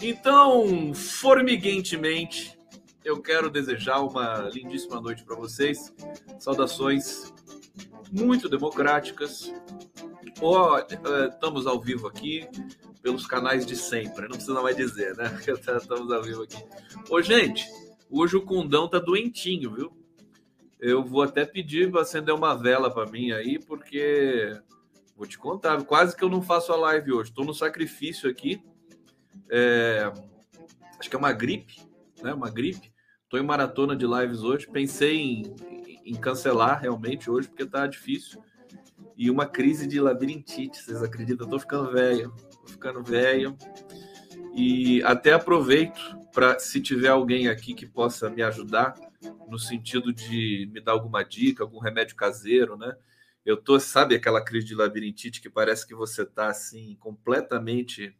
Então, formiguentemente, eu quero desejar uma lindíssima noite para vocês. Saudações muito democráticas. Oh, estamos ao vivo aqui pelos canais de sempre, não precisa mais dizer, né? Estamos ao vivo aqui. Ô, gente, hoje o Cundão tá doentinho, viu? Eu vou até pedir para acender uma vela para mim aí, porque vou te contar, quase que eu não faço a live hoje. Estou no sacrifício aqui. É... Acho que é uma gripe, né? Uma gripe. Estou em maratona de lives hoje. Pensei em, em cancelar realmente hoje, porque tá difícil. E uma crise de labirintite, vocês acreditam? Tô ficando velho ficando velho. E até aproveito para, se tiver alguém aqui que possa me ajudar, no sentido de me dar alguma dica, algum remédio caseiro, né? Eu tô, sabe aquela crise de labirintite que parece que você tá assim, completamente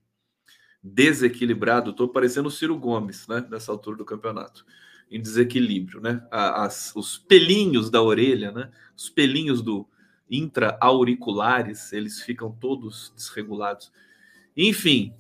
desequilibrado. Tô parecendo o Ciro Gomes, né? Nessa altura do campeonato. Em desequilíbrio, né? As, os pelinhos da orelha, né? Os pelinhos do intra-auriculares, eles ficam todos desregulados. Enfim,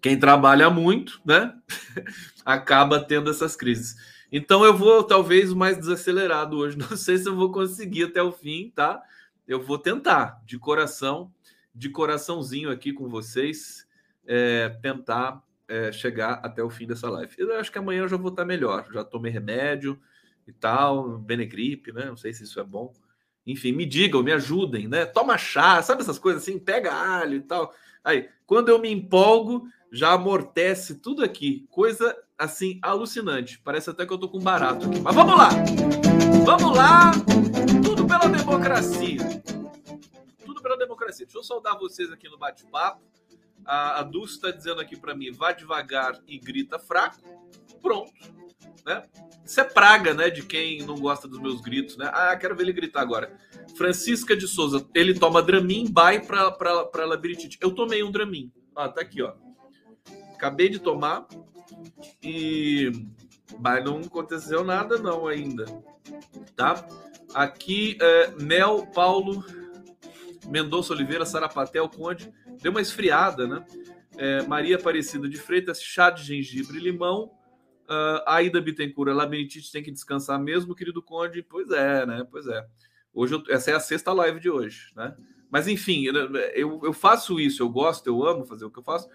quem trabalha muito, né, acaba tendo essas crises. Então eu vou talvez mais desacelerado hoje. Não sei se eu vou conseguir até o fim, tá? Eu vou tentar, de coração, de coraçãozinho aqui com vocês, é, tentar é, chegar até o fim dessa live. Eu acho que amanhã eu já vou estar melhor. Já tomei remédio e tal, Benegripe, né? Não sei se isso é bom. Enfim, me digam, me ajudem, né? Toma chá, sabe essas coisas assim? Pega alho e tal. Aí, quando eu me empolgo, já amortece tudo aqui. Coisa assim alucinante. Parece até que eu tô com barato aqui. Mas vamos lá! Vamos lá! Tudo pela democracia. Tudo pela democracia. Deixa eu saudar vocês aqui no bate-papo. A, a Dulce está dizendo aqui para mim: vá devagar e grita fraco. Pronto. Né? Isso é praga, né? De quem não gosta dos meus gritos, né? Ah, quero ver ele gritar agora. Francisca de Souza, ele toma Dramin, vai para labirintite. Eu tomei um Dramin. Ah, tá aqui, ó. Acabei de tomar e mas não aconteceu nada não ainda, tá? Aqui é, Mel Paulo Mendonça Oliveira Sarapatel Conde deu uma esfriada, né? É, Maria Aparecida de Freitas, chá de gengibre e limão. Uh, Aida Bittencourt, labirintite tem que descansar mesmo, querido Conde. Pois é, né? Pois é. Hoje eu, essa é a sexta live de hoje, né? Mas enfim, eu, eu faço isso, eu gosto, eu amo fazer o que eu faço,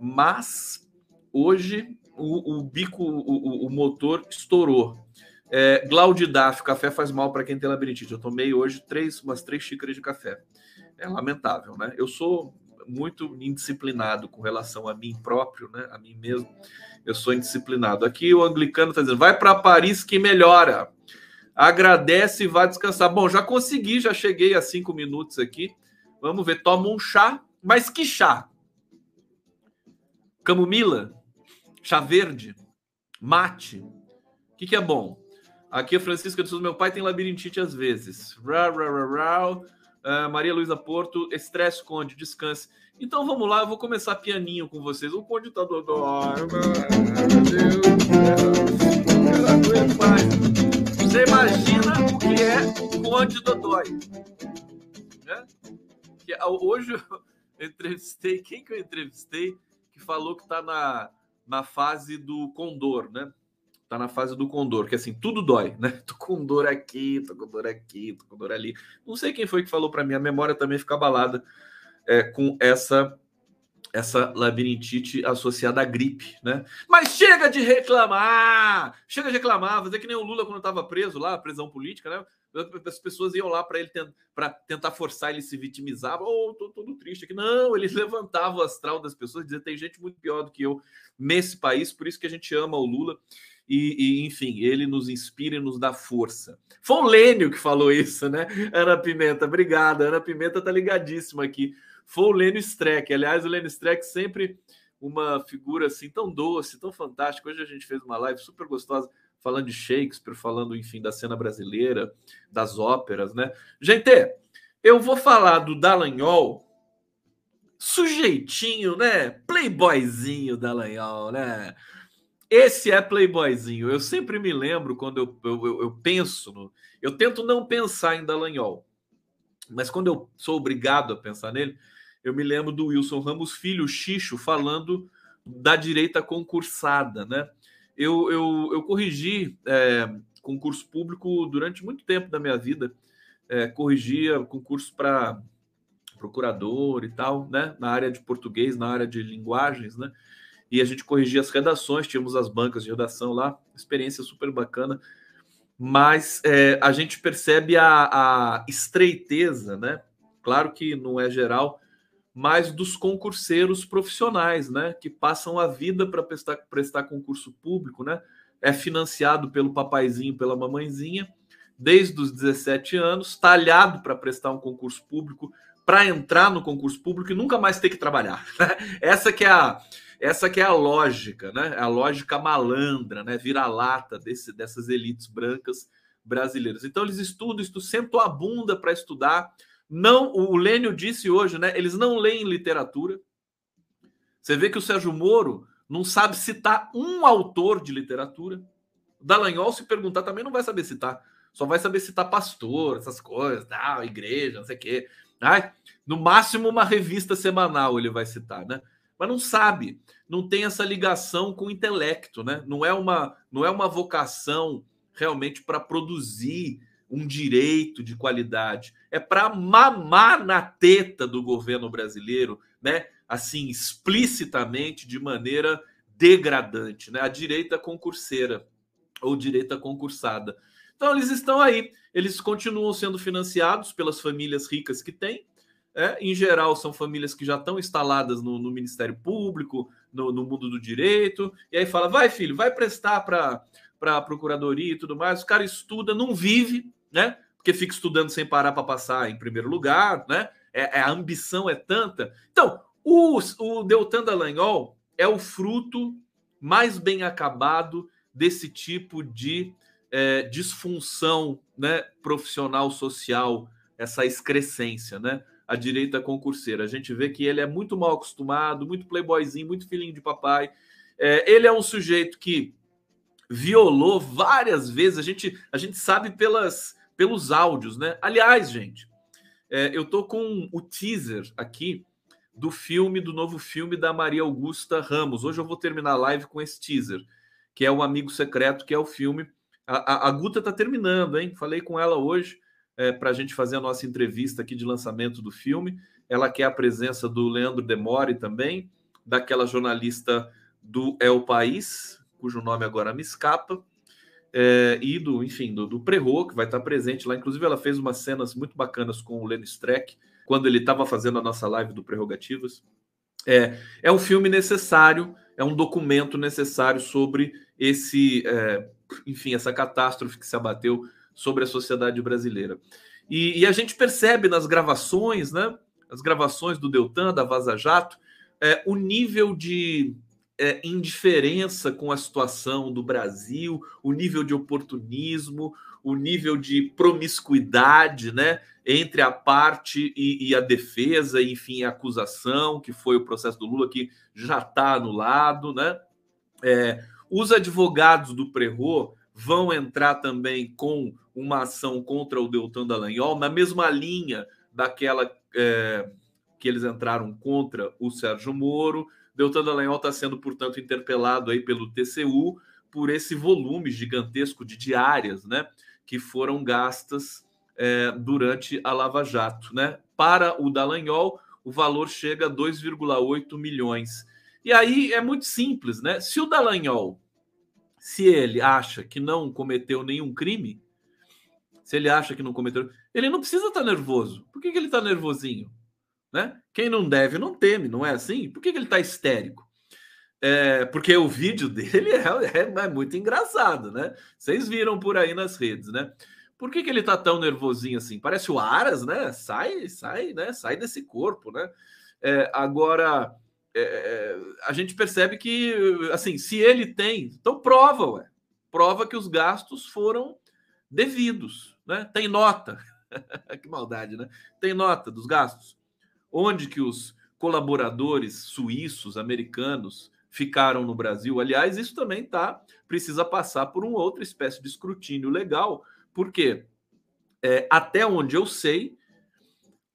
mas hoje o, o bico, o, o, motor estourou. É, Glaudidaf, café faz mal para quem tem labirintite. Eu tomei hoje três, umas três xícaras de café. É lamentável, né? Eu sou muito indisciplinado com relação a mim próprio, né? A mim mesmo. Eu sou indisciplinado. Aqui o anglicano está dizendo: vai para Paris que melhora agradece e vai descansar. Bom, já consegui, já cheguei a cinco minutos aqui. Vamos ver, toma um chá. Mas que chá? Camomila? Chá verde? Mate? O que, que é bom? Aqui a Francisca de Souza, meu pai tem labirintite às vezes. Rá, rá, rá, rá. Uh, Maria Luísa Porto, estresse, Conde, descanse. Então vamos lá, eu vou começar pianinho com vocês. O Conde tá do. Ai. Você imagina o que é Conde Dodói. Né? Ah, hoje eu entrevistei, quem que eu entrevistei que falou que está na, na fase do condor, né? Tá na fase do condor, que assim, tudo dói, né? Tô com dor aqui, tô com dor aqui, tô com dor ali. Não sei quem foi que falou para mim, a memória também fica abalada é, com essa essa labirintite associada à gripe, né? Mas chega de reclamar! Chega de reclamar, fazer que nem o Lula quando estava preso lá, prisão política, né? As pessoas iam lá para ele para tentar forçar ele se vitimizar. Oh, tô todo triste aqui. Não, ele levantava o astral das pessoas, dizia tem gente muito pior do que eu nesse país, por isso que a gente ama o Lula. E, e, enfim, ele nos inspira e nos dá força. Foi o Lênio que falou isso, né? Ana Pimenta, obrigada. Ana Pimenta tá ligadíssima aqui foi o Lênio Streck. Aliás, o Lênio Streck sempre uma figura assim tão doce, tão fantástica. Hoje a gente fez uma live super gostosa falando de Shakespeare, falando, enfim, da cena brasileira, das óperas, né? Gente, eu vou falar do Dallagnol, sujeitinho, né? Playboyzinho Dallagnol, né? Esse é playboyzinho. Eu sempre me lembro quando eu, eu, eu penso no. Eu tento não pensar em Dallagnol, mas quando eu sou obrigado a pensar nele, eu me lembro do Wilson Ramos Filho, Xixo, falando da direita concursada, né? Eu, eu, eu corrigi é, concurso público durante muito tempo da minha vida, é, corrigia concurso para procurador e tal, né? Na área de português, na área de linguagens, né? E a gente corrigia as redações, tínhamos as bancas de redação lá, experiência super bacana, mas é, a gente percebe a, a, estreiteza, né? Claro que não é geral, mas dos concurseiros profissionais, né? Que passam a vida para prestar, prestar concurso público, né? É financiado pelo papaizinho, pela mamãezinha, desde os 17 anos, talhado para prestar um concurso público, para entrar no concurso público e nunca mais ter que trabalhar. Essa que é a essa que é a lógica, né? A lógica malandra, né? Vira-lata dessas elites brancas brasileiras. Então eles estudam, estudam sentam a bunda para estudar. Não, o Lênio disse hoje, né? Eles não leem literatura. Você vê que o Sérgio Moro não sabe citar um autor de literatura. Dallagnol, se perguntar, também não vai saber citar. Só vai saber citar pastor, essas coisas, tal, igreja, não sei o quê. Ai, no máximo uma revista semanal ele vai citar, né? Mas não sabe, não tem essa ligação com o intelecto, né? Não é uma, não é uma vocação realmente para produzir um direito de qualidade, é para mamar na teta do governo brasileiro, né? Assim, explicitamente, de maneira degradante, né? A direita concurseira ou direita concursada. Então, eles estão aí, eles continuam sendo financiados pelas famílias ricas que têm, é, em geral, são famílias que já estão instaladas no, no Ministério Público, no, no, mundo do direito, e aí fala: vai, filho, vai prestar para a procuradoria e tudo mais. O cara estuda, não vive, né? Porque fica estudando sem parar para passar em primeiro lugar, né? É, é, a ambição é tanta. Então, o, o Deltan Dallagnol é o fruto mais bem acabado desse tipo de é, disfunção né, profissional social, essa excrescência, né? A direita concurseira. A gente vê que ele é muito mal acostumado, muito playboyzinho, muito filhinho de papai. É, ele é um sujeito que violou várias vezes. A gente, a gente sabe pelas, pelos áudios, né? Aliás, gente, é, eu tô com o teaser aqui do filme, do novo filme da Maria Augusta Ramos. Hoje eu vou terminar a live com esse teaser, que é o Amigo Secreto, que é o filme. A, a, a Guta tá terminando, hein? Falei com ela hoje é, para a gente fazer a nossa entrevista aqui de lançamento do filme. Ela quer a presença do Leandro Demore também, daquela jornalista do El País, cujo nome agora me escapa, é, e do, enfim, do, do Prerro, que vai estar presente lá. Inclusive, ela fez umas cenas muito bacanas com o Leno Streck, quando ele estava fazendo a nossa live do Prerrogativas. É, é um filme necessário, é um documento necessário sobre esse, é, enfim, essa catástrofe que se abateu sobre a sociedade brasileira. E, e, a gente percebe nas gravações, né, as gravações do Deltan, da Vaza Jato, é, o nível de é, indiferença com a situação do Brasil, o nível de oportunismo, o nível de promiscuidade né, entre a parte e, e a defesa, enfim, a acusação, que foi o processo do Lula, que já está anulado. Né? É, os advogados do Prerro vão entrar também com uma ação contra o Deltan Dallagnol, na mesma linha daquela é, que eles entraram contra o Sérgio Moro. Deltan Dallagnol está sendo, portanto, interpelado aí pelo TCU por esse volume gigantesco de diárias, né, que foram gastas é, durante a Lava Jato, né? Para o Dallagnol, o valor chega a 2,8 milhões. E aí é muito simples, né? Se o Dallagnol se ele acha que não cometeu nenhum crime, se ele acha que não cometeu, ele não precisa estar nervoso. Por que, que ele está nervosinho? Né? Quem não deve não teme, não é assim? Por que, que ele está histérico? É, porque o vídeo dele é, é, é, muito engraçado, né? Vocês viram por aí nas redes, né? Por que, que ele tá tão nervosinho assim? Parece o Aras, né? Sai, sai, né? Sai desse corpo, né? É, agora, é, é, a gente percebe que, assim, se ele tem, então prova, ué. Prova que os gastos foram devidos, né? Tem nota. que maldade, né? Tem nota dos gastos. Onde que os colaboradores suíços, americanos, ficaram no Brasil. Aliás, isso também tá precisa passar por uma outra espécie de escrutínio legal, porque é, até onde eu sei,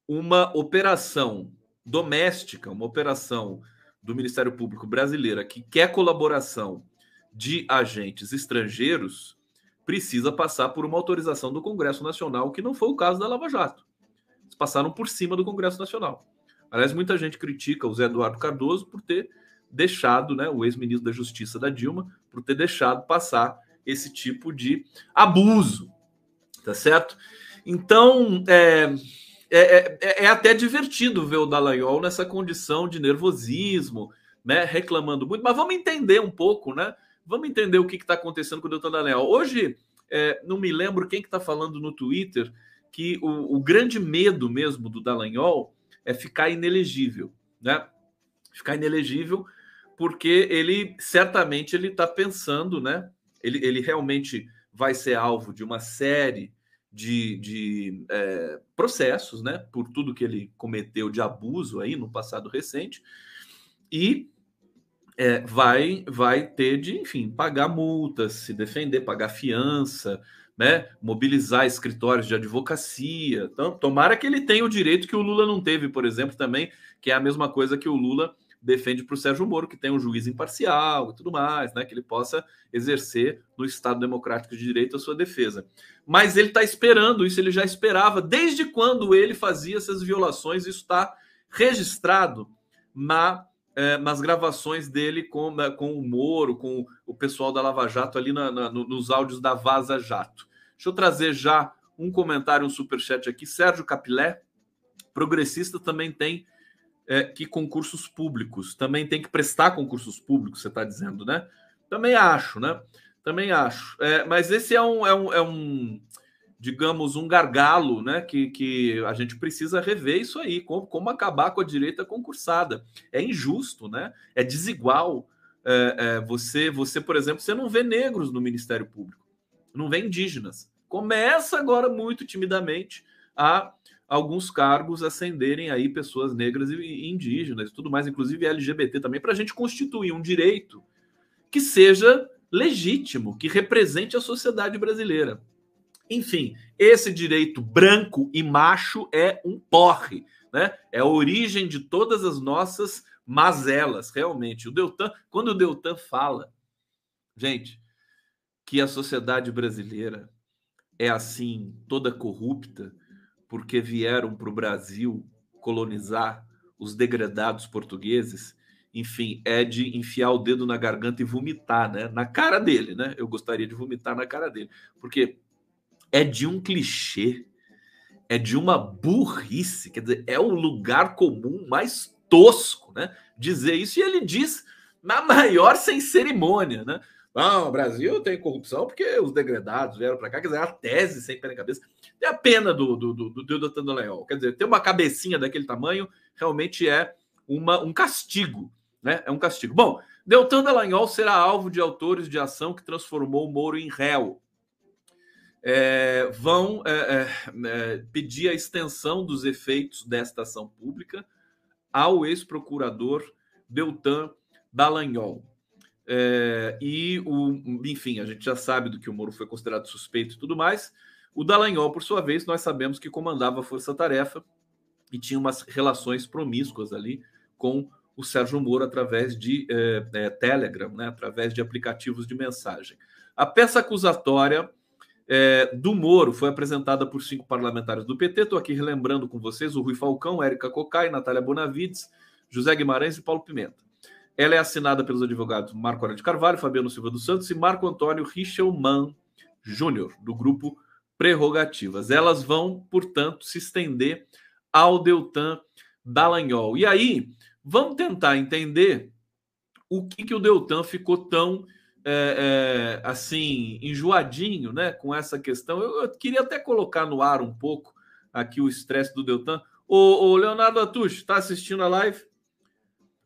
uma operação doméstica, uma operação do Ministério Público brasileira que quer colaboração de agentes estrangeiros precisa passar por uma autorização do Congresso Nacional, que não foi o caso da Lava Jato. Eles passaram por cima do Congresso Nacional. Aliás, muita gente critica o Zé Eduardo Cardoso por ter deixado, né, o ex-ministro da Justiça da Dilma, por ter deixado passar esse tipo de abuso, tá certo? Então, é, é, é, é até divertido ver o Dallagnol nessa condição de nervosismo, né, reclamando muito, mas vamos entender um pouco, né? Vamos entender o que está acontecendo com o Deltan Dallagnol. Hoje, é, não me lembro quem que está falando no Twitter que o, o, grande medo mesmo do Dallagnol é ficar inelegível, né? Ficar inelegível porque ele certamente ele está pensando, né? Ele, ele realmente vai ser alvo de uma série de, de é, processos, né? Por tudo que ele cometeu de abuso aí no passado recente e é, vai vai ter de, enfim, pagar multas, se defender, pagar fiança, né? Mobilizar escritórios de advocacia. Então, tomara que ele tenha o direito que o Lula não teve, por exemplo, também, que é a mesma coisa que o Lula defende para o Sérgio Moro, que tem um juiz imparcial e tudo mais, né? Que ele possa exercer no Estado Democrático de Direito a sua defesa. Mas ele está esperando isso, ele já esperava desde quando ele fazia essas violações, isso está registrado na é, nas gravações dele com, né, com o Moro, com o pessoal da Lava Jato ali na, na, nos áudios da Vaza Jato. Deixa eu trazer já um comentário, um superchat aqui. Sérgio Capilé, progressista, também tem é, que concursos públicos, também tem que prestar concursos públicos, você está dizendo, né? Também acho, né? Também acho. É, mas esse é um, é um, é um digamos, um gargalo, né? Que, que a gente precisa rever isso aí, como, como acabar com a direita concursada. É injusto, né? É desigual. É, é, você, você, por exemplo, você não vê negros no Ministério Público, não vê indígenas. Começa agora muito timidamente a alguns cargos ascenderem aí pessoas negras e indígenas e tudo mais, inclusive LGBT também, para a gente constituir um direito que seja legítimo, que represente a sociedade brasileira. Enfim, esse direito branco e macho é um porre, né? É a origem de todas as nossas mazelas, realmente. O Deltan, quando o Deltan fala, gente, que a sociedade brasileira é assim, toda corrupta, porque vieram para o Brasil colonizar os degradados portugueses, enfim, é de enfiar o dedo na garganta e vomitar, né? Na cara dele, né? Eu gostaria de vomitar na cara dele, porque é de um clichê, é de uma burrice, quer dizer, é o lugar comum mais tosco, né? Dizer isso, e ele diz na maior sem cerimônia, né? Não, o Brasil tem corrupção porque os degradados vieram para cá, quer dizer, a tese sem pé na cabeça. Tem a pena do do, do, do, do. Leão, quer dizer, ter uma cabecinha daquele tamanho realmente é uma, um castigo, né? É um castigo. Bom, Deltan Dallagnol será alvo de autores de ação que transformou o Moro em réu é, vão é, é, é, pedir a extensão dos efeitos desta ação pública ao ex-procurador Deltan Dallagnol. É, e, o, enfim, a gente já sabe do que o Moro foi considerado suspeito e tudo mais. O Dallagnol, por sua vez, nós sabemos que comandava a força-tarefa e tinha umas relações promíscuas ali com o Sérgio Moro através de é, Telegram, né, através de aplicativos de mensagem. A peça acusatória é, do Moro foi apresentada por cinco parlamentares do PT. Estou aqui relembrando com vocês o Rui Falcão, Érica Cocai, Natália Bonavides, José Guimarães e Paulo Pimenta. Ela é assinada pelos advogados Marco Aurélio de Carvalho, Fabiano Silva dos Santos e Marco Antônio Richelman Júnior, do grupo Prerrogativas. Elas vão, portanto, se estender ao Deltan Dallagnol. E aí, vamos tentar entender o que, que o Deltan ficou tão é, é, assim, enjoadinho né, com essa questão. Eu, eu, queria até colocar no ar um pouco aqui o estresse do Deltan. O, o Leonardo Atush, está assistindo a live?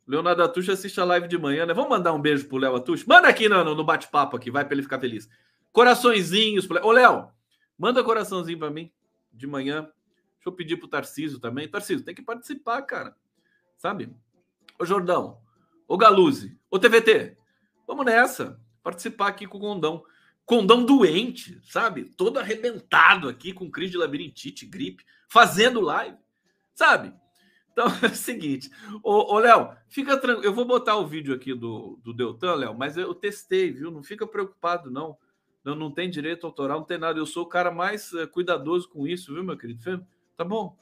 Leonardo Atush assiste a live de manhã, né? Vamos mandar um beijo pro Léo Atush? Manda aqui no, no bate-papo aqui, vai para ele ficar feliz. Coraçõezinhos pro Léo. Ô, Léo, manda coraçãozinho para mim de manhã. Deixa eu pedir pro Tarcísio também. Tarcísio, tem que participar, cara. Sabe? Ô, Jordão, Ô Galuzzi, ô TVT, vamos nessa. Participar aqui com o Condão. Condão doente, sabe? Todo arrebentado aqui com crise de labirintite, gripe, fazendo live, sabe? Então é o seguinte, ô, ô Léo, fica tranquilo. Eu vou botar o vídeo aqui do, do Deltan, Léo, mas eu testei, viu? Não fica preocupado, não. Não, não tem direito autoral, não tem nada. Eu sou o cara mais uh, cuidadoso com isso, viu, meu querido? Tá bom?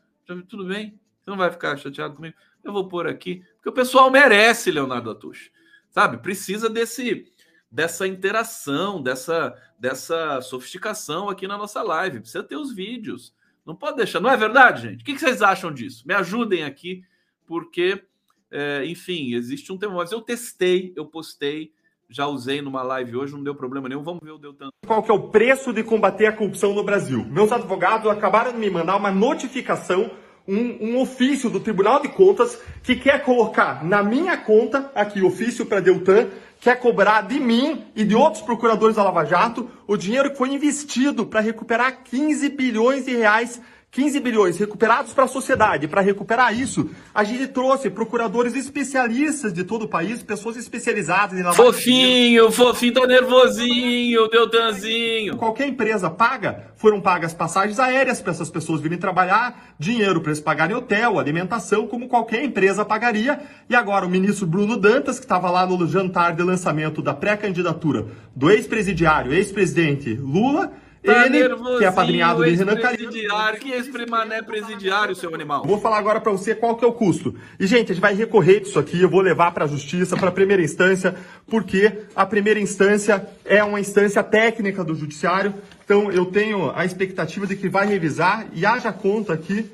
Tudo bem? Você não vai ficar chateado comigo? Eu vou pôr aqui, porque o pessoal merece, Leonardo Atush. Sabe? Precisa desse dessa interação, dessa, dessa sofisticação aqui na nossa live. Precisa ter os vídeos. Não pode deixar. Não é verdade, gente? O que vocês acham disso? Me ajudem aqui, porque, é, enfim, existe um tema. Mas eu testei, eu postei, já usei numa live hoje, não deu problema nenhum. Vamos ver o Deltan. Qual que é o preço de combater a corrupção no Brasil? Meus advogados acabaram de me mandar uma notificação, um, um ofício do Tribunal de Contas que quer colocar na minha conta, aqui, ofício para Deltan, quer cobrar de mim e de outros procuradores da Lava Jato o dinheiro que foi investido para recuperar 15 bilhões de reais 15 bilhões recuperados para a sociedade. Para recuperar isso, a gente trouxe procuradores especialistas de todo o país, pessoas especializadas em Fofinho, fofinho, tá nervosinho, Deltanzinho. Qualquer empresa paga, foram pagas passagens aéreas para essas pessoas virem trabalhar, dinheiro para eles pagarem hotel, alimentação, como qualquer empresa pagaria. E agora o ministro Bruno Dantas, que estava lá no jantar de lançamento da pré-candidatura do ex-presidiário, ex-presidente Lula, Tá ele, que é apadrinhado de Renan Calheiros. Que ex-primané presidiário, seu animal. Vou falar agora para você qual que é o custo. E, gente, a gente vai recorrer disso aqui, eu vou levar para a justiça, para a primeira instância, porque a primeira instância é uma instância técnica do judiciário. Então, eu tenho a expectativa de que vai revisar e haja conta aqui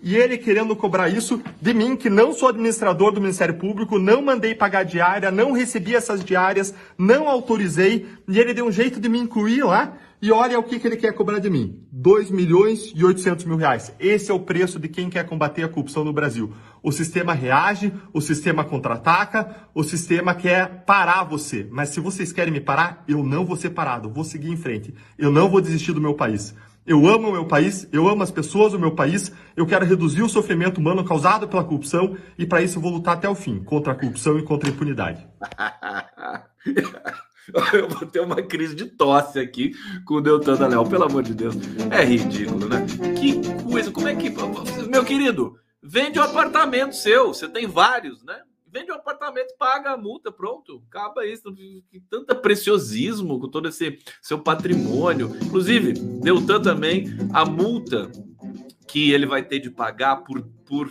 e ele querendo cobrar isso de mim, que não sou administrador do Ministério Público, não mandei pagar diária, não recebi essas diárias, não autorizei, e ele deu um jeito de me incluir lá. E olha o que, que ele quer cobrar de mim: 2 milhões e 800 mil reais. Esse é o preço de quem quer combater a corrupção no Brasil. O sistema reage, o sistema contra-ataca, o sistema quer parar você. Mas se vocês querem me parar, eu não vou ser parado, vou seguir em frente. Eu não vou desistir do meu país. Eu amo o meu país, eu amo as pessoas do meu país, eu quero reduzir o sofrimento humano causado pela corrupção e para isso eu vou lutar até o fim contra a corrupção e contra a impunidade. Eu vou ter uma crise de tosse aqui com o Deltan Léo, pelo amor de Deus. É ridículo, né? Que coisa, como é que. Meu querido, vende o um apartamento seu, você tem vários, né? Vende o um apartamento, paga a multa, pronto. Acaba isso. Tanta preciosismo com todo esse seu patrimônio. Inclusive, Deltan também, a multa que ele vai ter de pagar por, por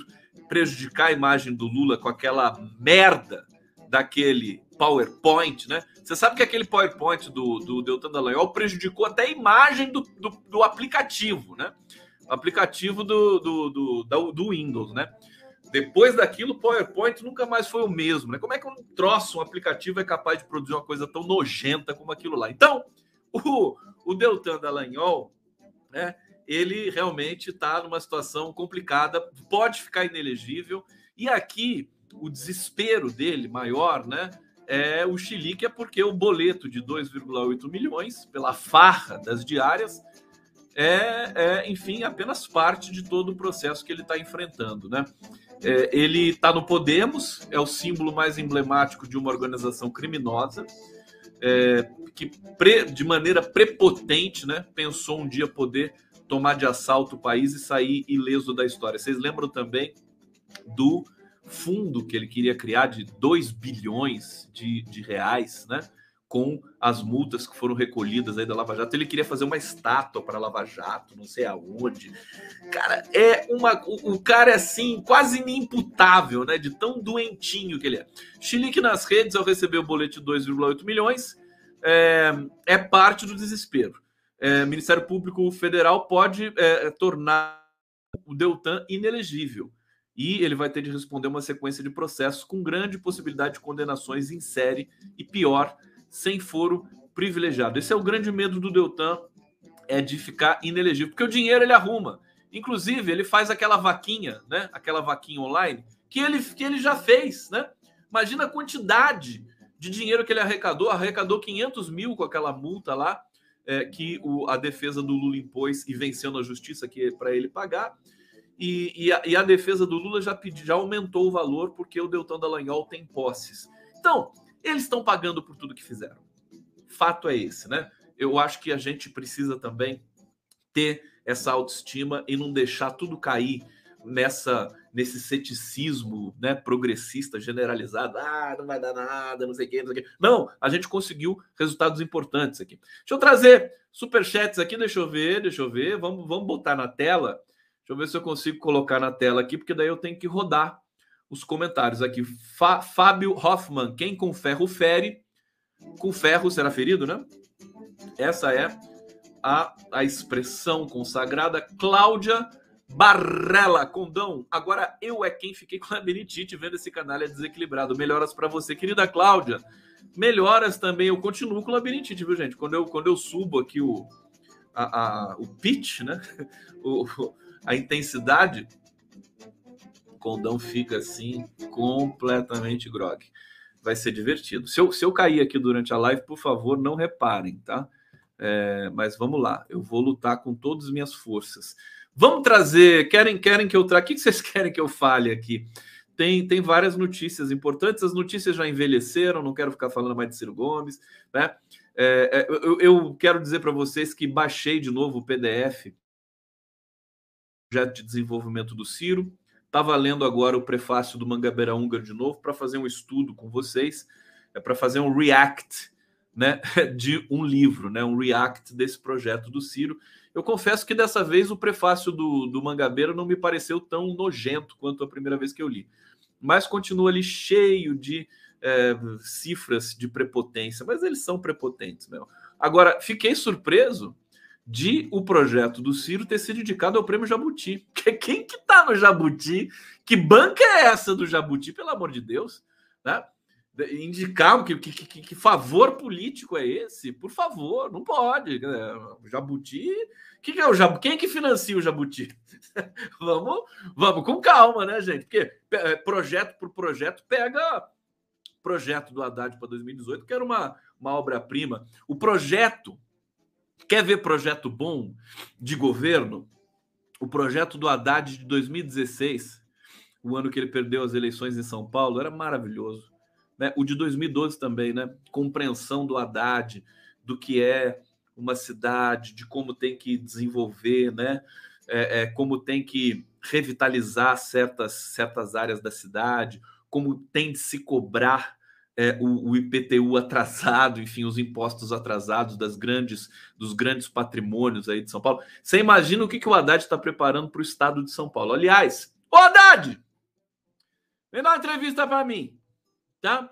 prejudicar a imagem do Lula com aquela merda daquele PowerPoint, né? Você sabe que aquele PowerPoint do, do Deltan Dallagnol prejudicou até a imagem do, do, do aplicativo, né? O aplicativo do, do, do, do, Windows, né? Depois daquilo, o PowerPoint nunca mais foi o mesmo, né? Como é que um troço, um aplicativo é capaz de produzir uma coisa tão nojenta como aquilo lá? Então, o, o Deltan Dallagnol, né? Ele realmente está numa situação complicada, pode ficar inelegível. E aqui, o desespero dele maior, né? É o Chilique é porque o boleto de 2,8 milhões pela farra das diárias é, é, enfim, apenas parte de todo o processo que ele está enfrentando, né? É, ele está no Podemos, é o símbolo mais emblemático de uma organização criminosa é, que pre, de maneira prepotente, né, pensou um dia poder tomar de assalto o país e sair ileso da história. Vocês lembram também do fundo que ele queria criar de 2 bilhões de, de reais, né? Com as multas que foram recolhidas aí da Lava Jato. Ele queria fazer uma estátua para Lava Jato, não sei aonde. Cara, é uma. O, o cara é assim, quase inimputável, né? De tão doentinho que ele é. Chilique nas redes, ao receber o boleto de 2,8 milhões, é, é, parte do desespero. É, Ministério Público Federal pode é, tornar o Deltan inelegível e ele vai ter de responder uma sequência de processos com grande possibilidade de condenações em série e pior, sem foro privilegiado. Esse é o grande medo do Deltan, é de ficar inelegível, porque o dinheiro ele arruma. Inclusive, ele faz aquela vaquinha, né? Aquela vaquinha online que ele, que ele já fez, né? Imagina a quantidade de dinheiro que ele arrecadou, arrecadou 500 mil com aquela multa lá, é, que o, a defesa do Lula impôs e venceu na justiça que é para ele pagar. E, e, a, e, a, defesa do Lula já, pedi, já aumentou o valor porque o Deltan Dallagnol tem posses. Então, eles estão pagando por tudo que fizeram. Fato é esse, né? Eu acho que a gente precisa também ter essa autoestima e não deixar tudo cair nessa nesse ceticismo né, progressista generalizado. Ah, não vai dar nada, não sei o quê, não sei o. Não, a gente conseguiu resultados importantes aqui. Deixa eu trazer superchats aqui, deixa eu ver, deixa eu ver. Vamos, vamos botar na tela. Deixa eu ver se eu consigo colocar na tela aqui, porque daí eu tenho que rodar os comentários aqui. Fá, Fábio Hoffman, quem com ferro fere, com ferro será ferido, né? Essa é a, a expressão consagrada. Cláudia Barrela, Condão. Agora eu é quem fiquei com a labirintite vendo esse canal é desequilibrado. Melhoras para você, querida Cláudia. Melhoras também. Eu continuo com labirintite, viu, gente? Quando eu, quando eu subo aqui o, a, a o pitch, né? O, a intensidade, o Condão fica assim, completamente grog. Vai ser divertido. Se eu, se eu cair aqui durante a live, por favor, não reparem, tá? É, mas vamos lá, eu vou lutar com todas as minhas forças. Vamos trazer. Querem, querem que eu traga? O que vocês querem que eu fale aqui? Tem, tem várias notícias importantes. As notícias já envelheceram, não quero ficar falando mais de Ciro Gomes. Né? É, é, eu, eu quero dizer para vocês que baixei de novo o PDF projeto de desenvolvimento do Ciro. Estava lendo agora o prefácio do Mangabeira Húngaro de novo para fazer um estudo com vocês, é para fazer um react né, de um livro, né, um react desse projeto do Ciro. Eu confesso que dessa vez o prefácio do, do Mangabeira não me pareceu tão nojento quanto a primeira vez que eu li. Mas continua ali cheio de é, cifras de prepotência, mas eles são prepotentes mesmo. Agora, fiquei surpreso de o projeto do Ciro ter sido indicado ao prêmio Jabuti. Quem que tá no Jabuti? Que banca é essa do Jabuti, pelo amor de Deus? Né? indicar que, que, que, que, favor político é esse? Por favor, não pode. Jabuti. Que que é o Jabuti? Quem é que financia o Jabuti? vamos, vamos com calma, né, gente? Porque é, projeto por projeto pega projeto do Haddad para 2018, que era uma, uma obra-prima. O projeto. Quer ver projeto bom de governo? O projeto do Haddad de 2016, o ano que ele perdeu as eleições em São Paulo, era maravilhoso né? O de 2012 também, né? Compreensão do Haddad, do que é uma cidade, de como tem que desenvolver, né? É, é, como tem que revitalizar certas, certas áreas da cidade, como tem de se cobrar é, o, o, IPTU atrasado, enfim, os impostos atrasados das grandes, dos grandes patrimônios aí de São Paulo. Você imagina o que, que o Haddad está preparando para o estado de São Paulo. Aliás, o Haddad! Vem dar uma entrevista para mim tá?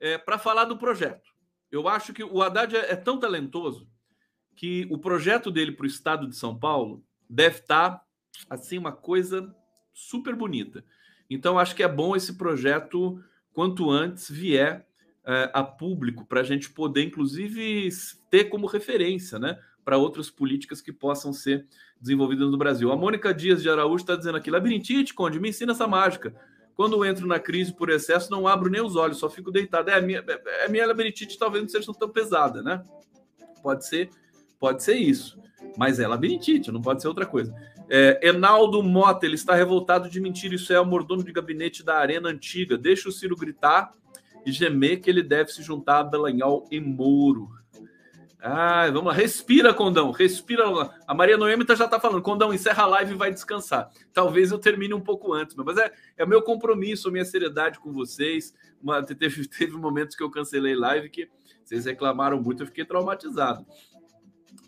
É, para falar do projeto. Eu acho que o Haddad é, é tão talentoso que o projeto dele para o estado de São Paulo deve estar tá, assim uma coisa super bonita. Então acho que é bom esse projeto quanto antes vier é, a público para a gente poder inclusive ter como referência, né? Para outras políticas que possam ser desenvolvidas no Brasil. A Mônica Dias de Araújo está dizendo aqui: labirintite, Conde, me ensina essa mágica. Quando entro na crise por excesso, não abro nem os olhos, só fico deitado. É, a minha, é, a minha labirintite talvez não seja tão pesada, né? Pode ser, pode ser isso. Mas é labirintite, não pode ser outra coisa. É, Enaldo Mota, ele está revoltado de mentir. Isso é o mordomo de gabinete da Arena Antiga. Deixa o Ciro gritar e gemer que ele deve se juntar a Belanhol e Moro. Ah, vamos lá. Respira, Condão. Respira. A Maria Noemi tá, já está falando. Condão, encerra a live e vai descansar. Talvez eu termine um pouco antes, mas é, é meu compromisso, minha seriedade com vocês. Uma, teve, teve momentos que eu cancelei live que vocês reclamaram muito, eu fiquei traumatizado.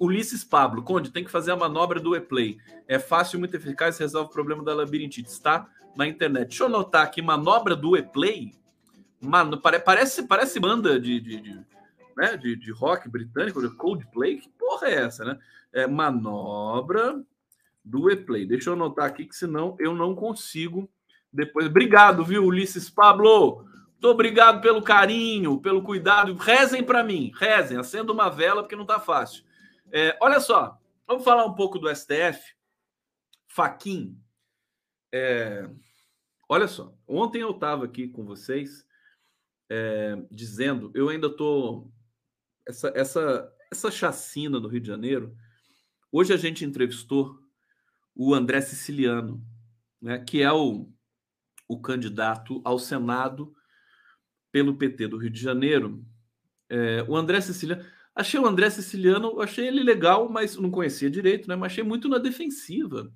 Ulisses Pablo, Conde, tem que fazer a manobra do e-play. É fácil, muito eficaz, resolve o problema da labirintite. Está na internet. Deixa eu anotar aqui, manobra do e-play. Mano, parece, parece banda de, de, de né, de, de rock britânico, de Coldplay, que porra é essa, né? É manobra do E-Play. Deixa eu anotar aqui, que senão eu não consigo depois. Obrigado, viu, Ulisses Pablo? Muito obrigado pelo carinho, pelo cuidado. Rezem para mim, rezem, acenda uma vela, porque não tá fácil. É, olha só, vamos falar um pouco do STF. Faquin. É, olha só, ontem eu estava aqui com vocês é, dizendo, eu ainda estou essa, essa, essa chacina no Rio de Janeiro. Hoje a gente entrevistou o André Siciliano, né, que é o, o candidato ao Senado pelo PT do Rio de Janeiro, é, o André Siciliano. Achei o André Siciliano, achei ele legal, mas não conhecia direito, né? Mas achei muito na defensiva.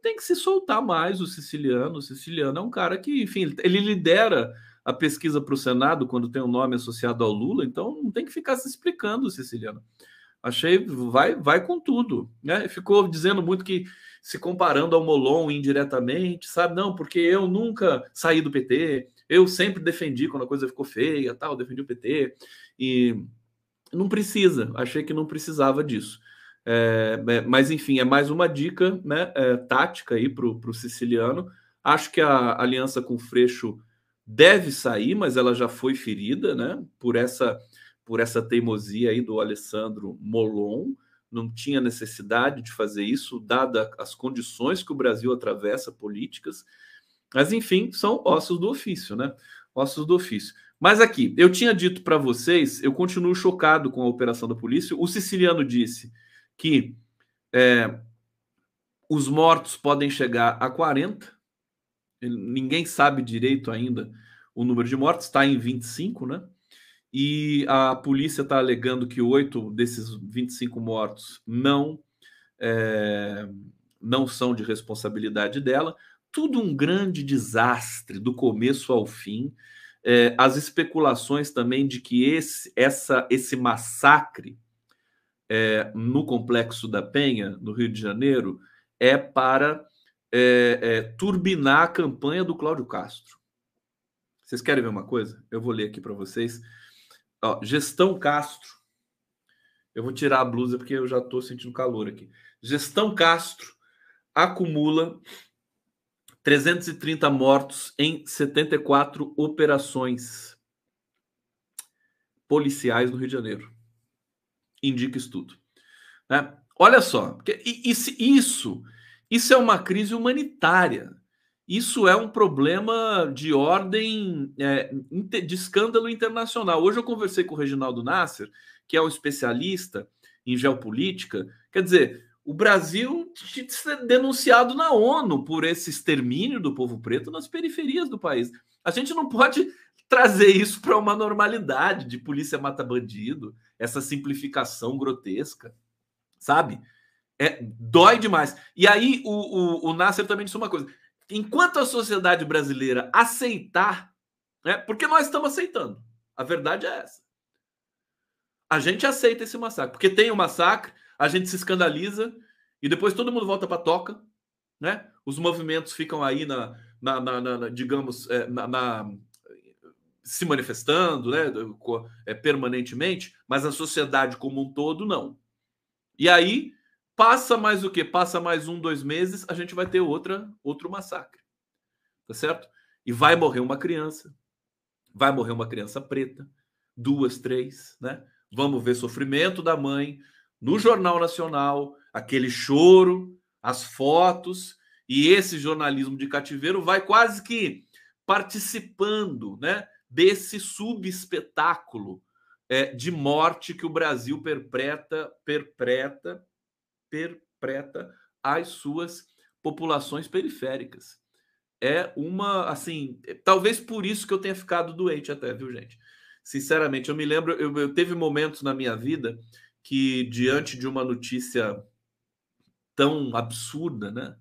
Tem que se soltar mais o siciliano. O siciliano é um cara que, enfim, ele lidera a pesquisa para o Senado quando tem um nome associado ao Lula, então não tem que ficar se explicando siciliano. Achei, vai, vai com tudo, né? Ficou dizendo muito que se comparando ao Molon indiretamente, sabe? Não, porque eu nunca saí do PT, eu sempre defendi quando a coisa ficou feia, tal, defendi o PT e não precisa. Achei que não precisava disso. É, é, mas enfim, é mais uma dica, né? É, tática aí para o siciliano. Acho que a aliança com o Freixo deve sair, mas ela já foi ferida, né? Por essa por essa teimosia aí do Alessandro Molon. Não tinha necessidade de fazer isso, dada as condições que o Brasil atravessa políticas. Mas, enfim, são ossos do ofício, né? Ossos do ofício. Mas aqui, eu tinha dito para vocês, eu continuo chocado com a operação da polícia. O siciliano disse que é, os mortos podem chegar a 40. Ninguém sabe direito ainda o número de mortos, está em 25, né? E a polícia está alegando que oito desses 25 mortos não, é, não são de responsabilidade dela tudo um grande desastre do começo ao fim. É, as especulações também de que esse, essa, esse massacre é, no Complexo da Penha, no Rio de Janeiro, é para é, é turbinar a campanha do Cláudio Castro. Vocês querem ver uma coisa? Eu vou ler aqui para vocês. Ó, gestão Castro. Eu vou tirar a blusa porque eu já estou sentindo calor aqui. Gestão Castro acumula 330 mortos em 74 operações policiais no Rio de Janeiro. Indica estudo. Né? Olha só, isso, isso é uma crise humanitária. Isso é um problema de ordem é, de escândalo internacional. Hoje eu conversei com o Reginaldo Nasser, que é um especialista em geopolítica. Quer dizer, o Brasil ser denunciado na ONU por esse extermínio do povo preto nas periferias do país. A gente não pode trazer isso para uma normalidade de polícia mata bandido, essa simplificação grotesca, sabe? É, dói demais. E aí o, o, o Nasser também disse uma coisa: enquanto a sociedade brasileira aceitar, né, porque nós estamos aceitando, a verdade é essa. A gente aceita esse massacre, porque tem o um massacre, a gente se escandaliza e depois todo mundo volta para toca, né? Os movimentos ficam aí na, na, na, na digamos, é, na, se manifestando, né? É, permanentemente, mas a sociedade como um todo não. E aí passa mais o que? Passa mais um, dois meses, a gente vai ter outra, outro massacre, tá certo? E vai morrer uma criança, vai morrer uma criança preta, duas, três, né? Vamos ver sofrimento da mãe, no Jornal Nacional, aquele choro, as fotos, e esse jornalismo de cativeiro vai quase que participando né, desse subespetáculo é, de morte que o Brasil perpreta, perpreta, perpreta às suas populações periféricas. É uma, assim, talvez por isso que eu tenha ficado doente até, viu, gente? Sinceramente, eu me lembro, eu, eu teve momentos na minha vida que, diante de uma notícia tão absurda, né,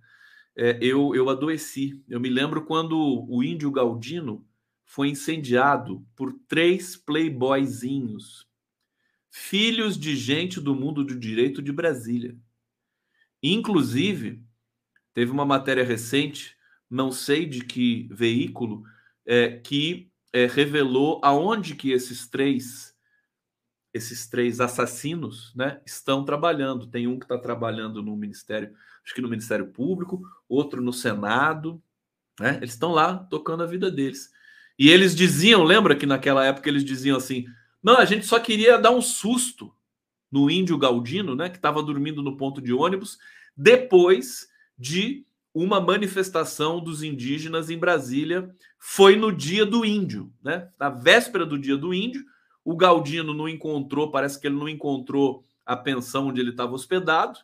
é, eu, eu adoeci. Eu me lembro quando o índio Galdino foi incendiado por três playboyzinhos, filhos de gente do mundo do direito de Brasília. Inclusive, teve uma matéria recente, não sei de que veículo, é, que é, revelou aonde que esses três esses três assassinos né, estão trabalhando. Tem um que está trabalhando no Ministério, acho que no Ministério Público, outro no Senado. Né? Eles estão lá tocando a vida deles. E eles diziam, lembra que naquela época eles diziam assim: não, a gente só queria dar um susto no índio Galdino, né, que estava dormindo no ponto de ônibus, depois de uma manifestação dos indígenas em Brasília. Foi no dia do índio, né? Na véspera do dia do índio, o Galdino não encontrou, parece que ele não encontrou a pensão onde ele estava hospedado.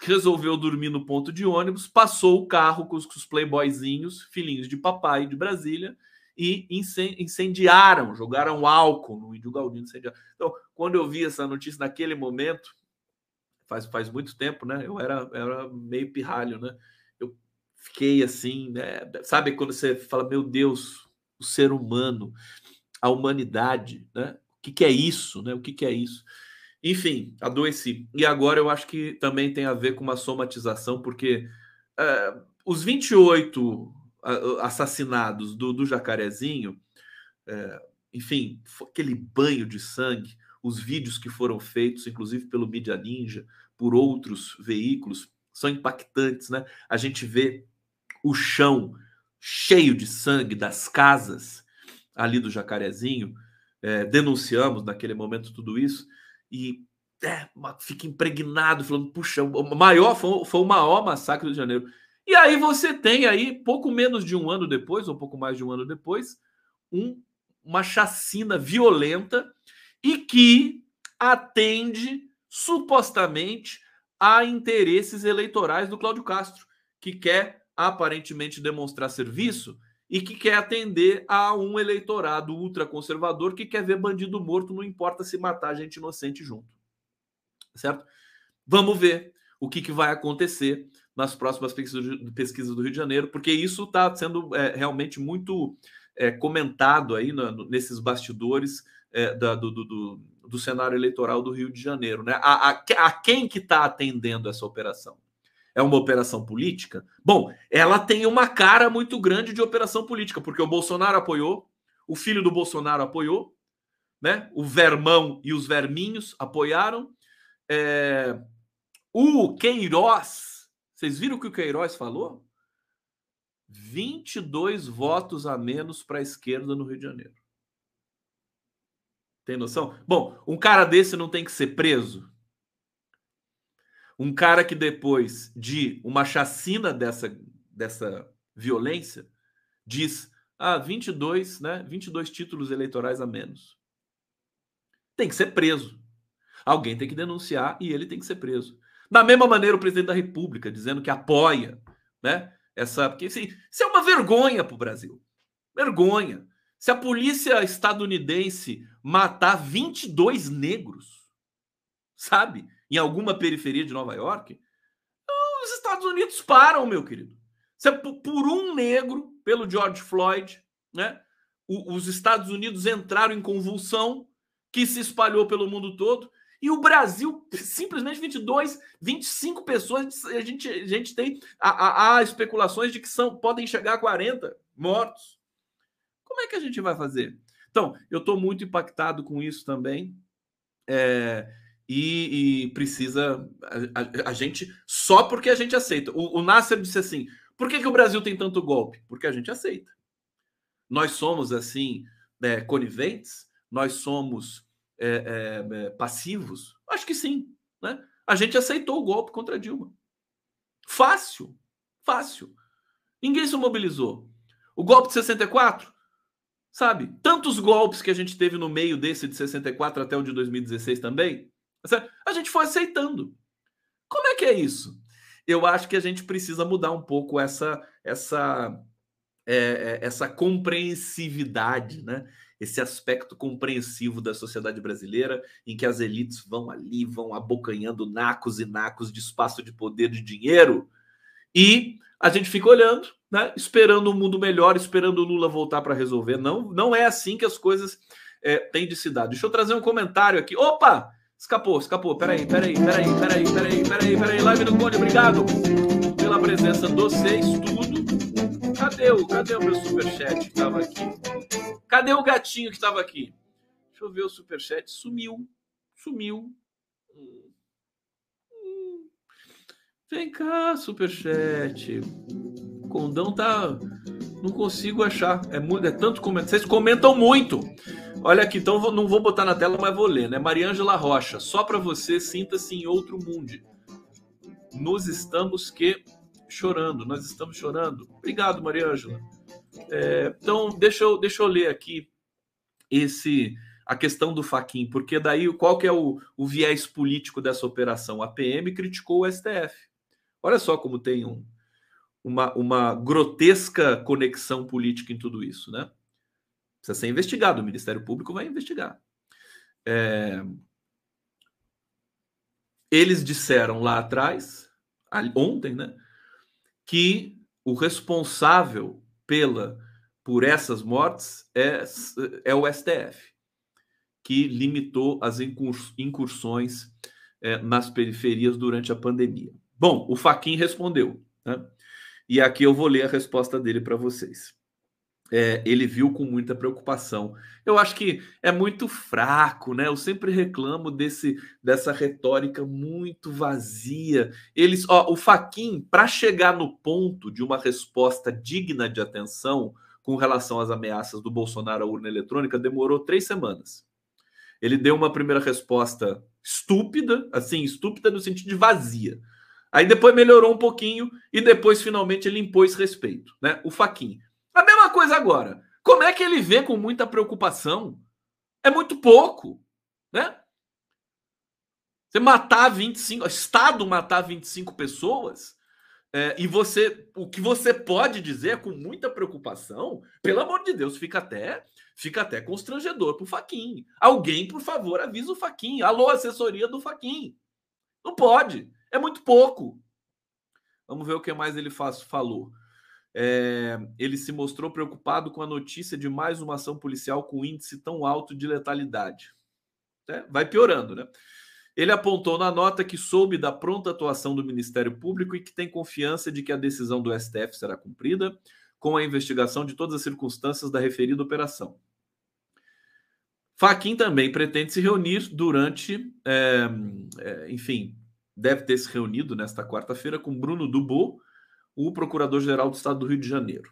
Resolveu dormir no ponto de ônibus, passou o carro com os, com os playboyzinhos, filhinhos de papai de Brasília, e incendiaram, jogaram álcool no índio Galdino. Incendiaram. Então, quando eu vi essa notícia naquele momento, faz, faz muito tempo, né? Eu era, era meio pirralho, né? Eu fiquei assim, né? sabe quando você fala, meu Deus, o ser humano, a humanidade, né? O que, que é isso, né? O que, que é isso? Enfim, adoeci. E agora eu acho que também tem a ver com uma somatização, porque uh, os 28 assassinados do, do Jacarezinho, uh, enfim, aquele banho de sangue, os vídeos que foram feitos, inclusive pelo Mídia Ninja, por outros veículos, são impactantes, né? A gente vê o chão cheio de sangue das casas ali do Jacarezinho, é, denunciamos naquele momento tudo isso, e é, fica impregnado, falando, puxa, o maior foi, foi o maior massacre do Janeiro. E aí você tem aí, pouco menos de um ano depois, ou pouco mais de um ano depois, um, uma chacina violenta e que atende supostamente a interesses eleitorais do Cláudio Castro, que quer aparentemente demonstrar serviço e que quer atender a um eleitorado ultraconservador que quer ver bandido morto, não importa se matar gente inocente junto. Certo? Vamos ver o que, que vai acontecer nas próximas pesquisas do Rio de Janeiro, porque isso está sendo é, realmente muito é, comentado aí nesses bastidores é, da, do, do, do, cenário eleitoral do Rio de Janeiro. Né? A, a, a quem que está atendendo essa operação? É uma operação política? Bom, ela tem uma cara muito grande de operação política, porque o Bolsonaro apoiou, o filho do Bolsonaro apoiou, né? O Vermão e os Verminhos apoiaram. É... O Queiroz, vocês viram o que o Queiroz falou? 22 votos a menos para a esquerda no Rio de Janeiro. Tem noção? Bom, um cara desse não tem que ser preso? Um cara que depois de uma chacina dessa, dessa violência diz: ah, 22, né? 22 títulos eleitorais a menos. Tem que ser preso. Alguém tem que denunciar e ele tem que ser preso. Da mesma maneira, o presidente da República dizendo que apoia, né? Essa, porque assim, isso é uma vergonha para o Brasil. Vergonha. Se a polícia estadunidense matar 22 negros, sabe? Em alguma periferia de Nova York, os Estados Unidos param, meu querido. Se é por um negro, pelo George Floyd, né? os Estados Unidos entraram em convulsão que se espalhou pelo mundo todo. E o Brasil, simplesmente 22, 25 pessoas, a gente, a gente tem. Há especulações de que são, podem chegar a 40 mortos. Como é que a gente vai fazer? Então, eu estou muito impactado com isso também. É, e, e precisa a, a, a, gente só porque a gente aceita. O, o Nasser disse assim: por que, que o Brasil tem tanto golpe? Porque a gente aceita. Nós somos assim é, coniventes, nós somos é, é, é, passivos. Acho que sim, né? A gente aceitou o golpe contra Dilma. Fácil, fácil. Ninguém se mobilizou. O golpe de 64, sabe? Tantos golpes que a gente teve no meio desse de 64 até o de 2016 também. A gente foi aceitando. Como é que é isso? Eu acho que a gente precisa mudar um pouco essa essa é, é, essa compreensividade, né? Esse aspecto compreensivo da sociedade brasileira, em que as elites vão ali, vão abocanhando nacos e nacos de espaço de poder, de dinheiro, e a gente fica olhando, né? Esperando um mundo melhor, esperando o Lula voltar para resolver. Não, não é assim que as coisas é, têm de se dar. Deixa eu trazer um comentário aqui. Opa! Escapou, escapou. Peraí, peraí, peraí, peraí, peraí, peraí, peraí. Live do Conde, obrigado pela presença de vocês, tudo. Cadê o, cadê o meu superchat que estava aqui? Cadê o gatinho que estava aqui? Deixa eu ver o superchat. Sumiu, sumiu. Vem cá, superchat. O condão tá. Não consigo achar. É, muito, é tanto comentário. Vocês comentam muito. Olha aqui, então não vou botar na tela, mas vou ler, né? Mariângela Rocha, só para você, sinta-se em outro mundo. Nós estamos que chorando, nós estamos chorando. Obrigado, Mariângela. É, então, deixa eu, deixa eu ler aqui esse a questão do Faquin, porque daí qual que é o, o viés político dessa operação? A PM criticou o STF. Olha só como tem um, uma, uma grotesca conexão política em tudo isso, né? Precisa ser investigado. O Ministério Público vai investigar. É... Eles disseram lá atrás, ontem, né, que o responsável pela por essas mortes é, é o STF, que limitou as incursões é, nas periferias durante a pandemia. Bom, o Faquin respondeu, né? E aqui eu vou ler a resposta dele para vocês. É, ele viu com muita preocupação. Eu acho que é muito fraco, né? Eu sempre reclamo desse dessa retórica muito vazia. Eles, ó, o Faquin, para chegar no ponto de uma resposta digna de atenção com relação às ameaças do Bolsonaro à urna eletrônica, demorou três semanas. Ele deu uma primeira resposta estúpida, assim, estúpida no sentido de vazia. Aí depois melhorou um pouquinho e depois finalmente ele impôs respeito, né? O Faquin. Coisa agora. Como é que ele vê com muita preocupação? É muito pouco, né? Você matar 25, Estado matar 25 pessoas, é, e você, o que você pode dizer com muita preocupação, pelo amor de Deus, fica até, fica até constrangedor pro Faquin. Alguém, por favor, avisa o Faquin. Alô, assessoria do Faquin. Não pode. É muito pouco. Vamos ver o que mais ele faz, falou. É, ele se mostrou preocupado com a notícia de mais uma ação policial com índice tão alto de letalidade. É, vai piorando, né? Ele apontou na nota que soube da pronta atuação do Ministério Público e que tem confiança de que a decisão do STF será cumprida com a investigação de todas as circunstâncias da referida operação. Faquin também pretende se reunir durante, é, enfim, deve ter se reunido nesta quarta-feira com Bruno Dubô, o procurador-geral do estado do Rio de Janeiro.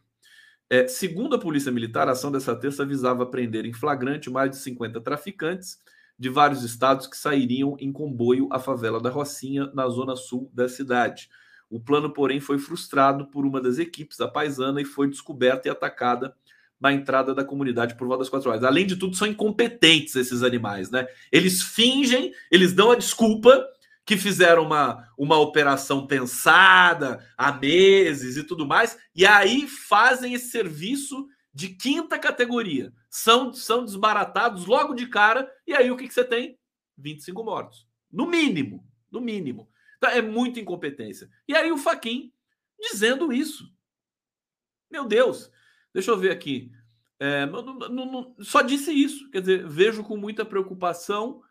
É, segundo a Polícia Militar, a ação dessa terça visava prender em flagrante mais de 50 traficantes de vários estados que sairiam em comboio à favela da Rocinha, na zona sul da cidade. O plano, porém, foi frustrado por uma das equipes, a paisana, e foi descoberta e atacada na entrada da comunidade por volta das quatro horas. Além de tudo, são incompetentes esses animais, né? Eles fingem, eles dão a desculpa que fizeram uma, uma operação pensada há meses e tudo mais, e aí fazem esse serviço de quinta categoria. São, são desbaratados logo de cara, e aí o que, que você tem? 25 mortos. No mínimo. No mínimo. Então, é muita incompetência. E aí o Faquin dizendo isso. Meu Deus. Deixa eu ver aqui. É, não, não, não, só disse isso. Quer dizer, vejo com muita preocupação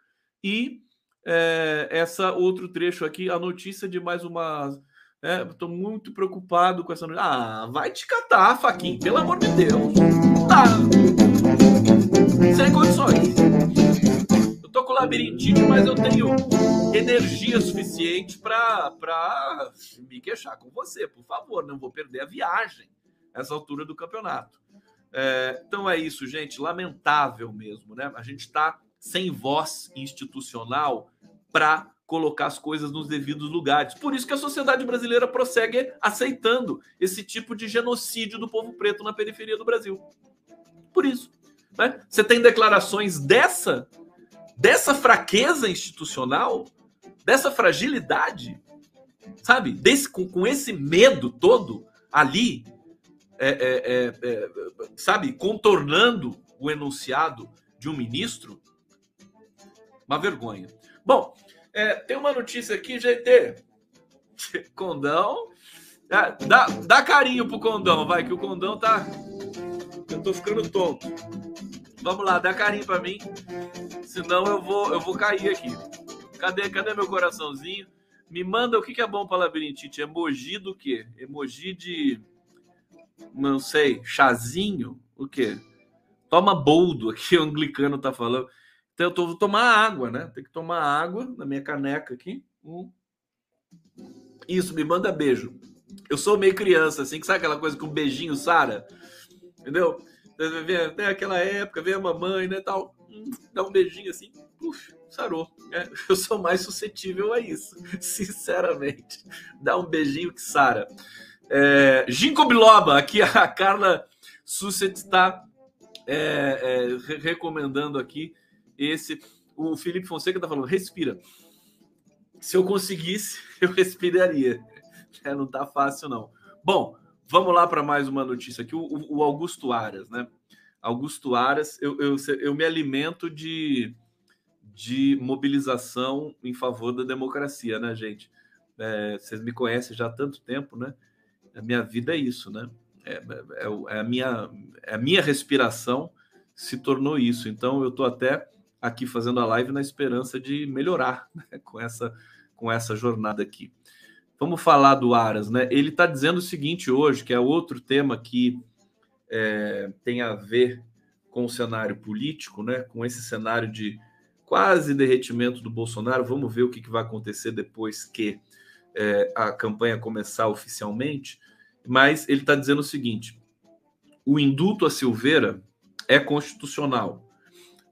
e é, essa outro trecho aqui, a notícia de mais uma. Estou é, muito preocupado com essa notícia. Ah, vai te catar, Faquin, pelo amor de Deus. Tá. Sem condições. Eu tô com labirintite, mas eu tenho energia suficiente para me queixar com você. Por favor, não vou perder a viagem nessa altura do campeonato. É, então é isso, gente. Lamentável mesmo, né? A gente está sem voz institucional para colocar as coisas nos devidos lugares. Por isso que a sociedade brasileira prossegue aceitando esse tipo de genocídio do povo preto na periferia do Brasil. Por isso. Né? Você tem declarações dessa, dessa fraqueza institucional, dessa fragilidade, sabe? Desse, com, com esse medo todo ali, é, é, é, é sabe? Contornando o enunciado de um ministro. Uma vergonha. Bom, é, tem uma notícia aqui, GT. Condão. É, dá, dá carinho pro Condão, vai, que o Condão tá. Eu tô ficando tonto. Vamos lá, dá carinho para mim. Senão eu vou, eu vou cair aqui. Cadê, cadê meu coraçãozinho? Me manda o que, que é bom para labirintite. Emoji do quê? Emoji de. Não sei, chazinho? O quê? Toma boldo aqui, o anglicano tá falando. Então eu tô, vou tomar água, né? Tem que tomar água na minha caneca aqui. Hum. Isso, me manda beijo. Eu sou meio criança, assim, que sabe aquela coisa com um beijinho, Sara? Entendeu? Tem aquela época, vem a mamãe, né, tal. Hum, dá um beijinho assim, uf, sarou. É, eu sou mais suscetível a isso, sinceramente. Dá um beijinho que sara. É, Ginkgo biloba, aqui a Carla Susset está é, é, recomendando aqui esse. O Felipe Fonseca tá falando, respira. Se eu conseguisse, eu respiraria. É, não tá fácil, não. Bom, vamos lá para mais uma notícia aqui. O, o Augusto Aras, né? Augusto Aras, eu, eu, eu me alimento de, de mobilização em favor da democracia, né, gente? É, vocês me conhecem já há tanto tempo, né? A minha vida é isso, né? É, é, é a, minha, é a minha respiração se tornou isso. Então, eu estou até aqui fazendo a live na esperança de melhorar né? com, essa, com essa jornada aqui. Vamos falar do Aras, né? Ele está dizendo o seguinte hoje, que é outro tema que é, tem a ver com o cenário político, né? Com esse cenário de quase derretimento do Bolsonaro. Vamos ver o que, que vai acontecer depois que é, a campanha começar oficialmente. Mas ele está dizendo o seguinte: o indulto a Silveira é constitucional,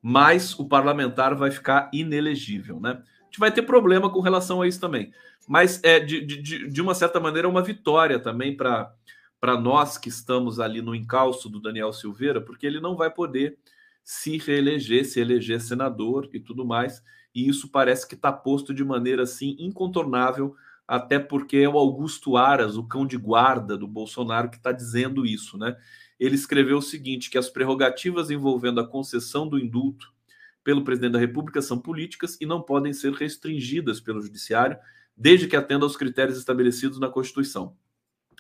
mas o parlamentar vai ficar inelegível, né? A gente vai ter problema com relação a isso também mas é de, de, de uma certa maneira uma vitória também para para nós que estamos ali no encalço do Daniel Silveira, porque ele não vai poder se reeleger, se eleger senador e tudo mais, e isso parece que está posto de maneira assim incontornável, até porque é o Augusto Aras, o cão de guarda do Bolsonaro, que está dizendo isso, né? Ele escreveu o seguinte: que as prerrogativas envolvendo a concessão do indulto pelo presidente da República são políticas e não podem ser restringidas pelo judiciário desde que atenda aos critérios estabelecidos na Constituição.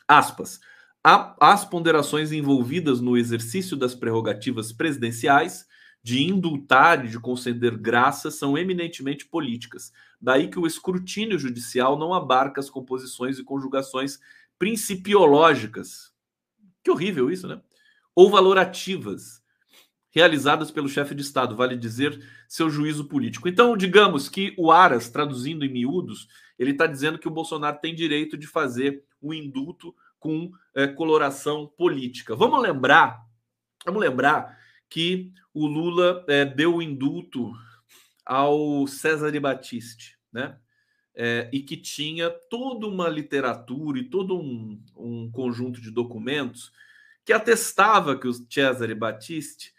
Aspas. As ponderações envolvidas no exercício das prerrogativas presidenciais de indultar e de conceder graças são eminentemente políticas. Daí que o escrutínio judicial não abarca as composições e conjugações principiológicas. Que horrível isso, né? Ou valorativas, realizadas pelo chefe de Estado, vale dizer, seu juízo político. Então, digamos que o Aras, traduzindo em miúdos, ele está dizendo que o Bolsonaro tem direito de fazer um indulto com é, coloração política. Vamos lembrar, vamos lembrar que o Lula é, deu o indulto ao César de Batiste, né? É, e que tinha toda uma literatura e todo um, um, conjunto de documentos que atestava que o Cesare Battisti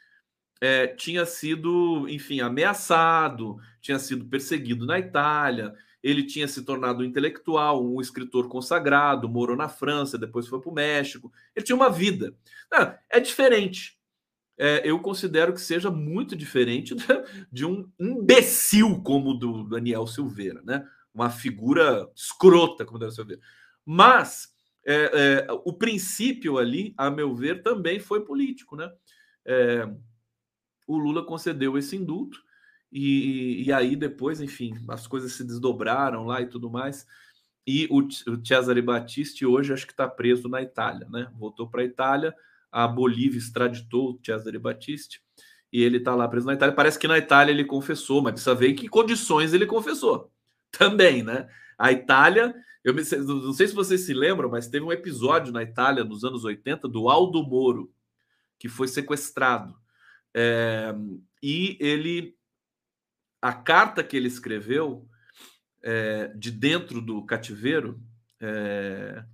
é, tinha sido, enfim, ameaçado, tinha sido perseguido na Itália, ele tinha se tornado um intelectual, um escritor consagrado, morou na França, depois foi para o México. Ele tinha uma vida. Não, é diferente. É, eu considero que seja muito diferente de um imbecil como o do Daniel Silveira, né? Uma figura escrota como o Daniel Silveira. Mas é, é, o princípio ali, a meu ver, também foi político, né? É, o Lula concedeu esse indulto e, e aí depois, enfim, as coisas se desdobraram lá e tudo mais. E o, o Cesare Battisti hoje acho que está preso na Itália, né? Voltou para a Itália, a Bolívia extraditou o Cesare Battisti e ele está lá preso na Itália. Parece que na Itália ele confessou, mas precisa ver em que condições ele confessou também, né? A Itália, eu me, não sei se vocês se lembram, mas teve um episódio na Itália nos anos 80 do Aldo Moro, que foi sequestrado. É, e ele a carta que ele escreveu é, de dentro do cativeiro, é,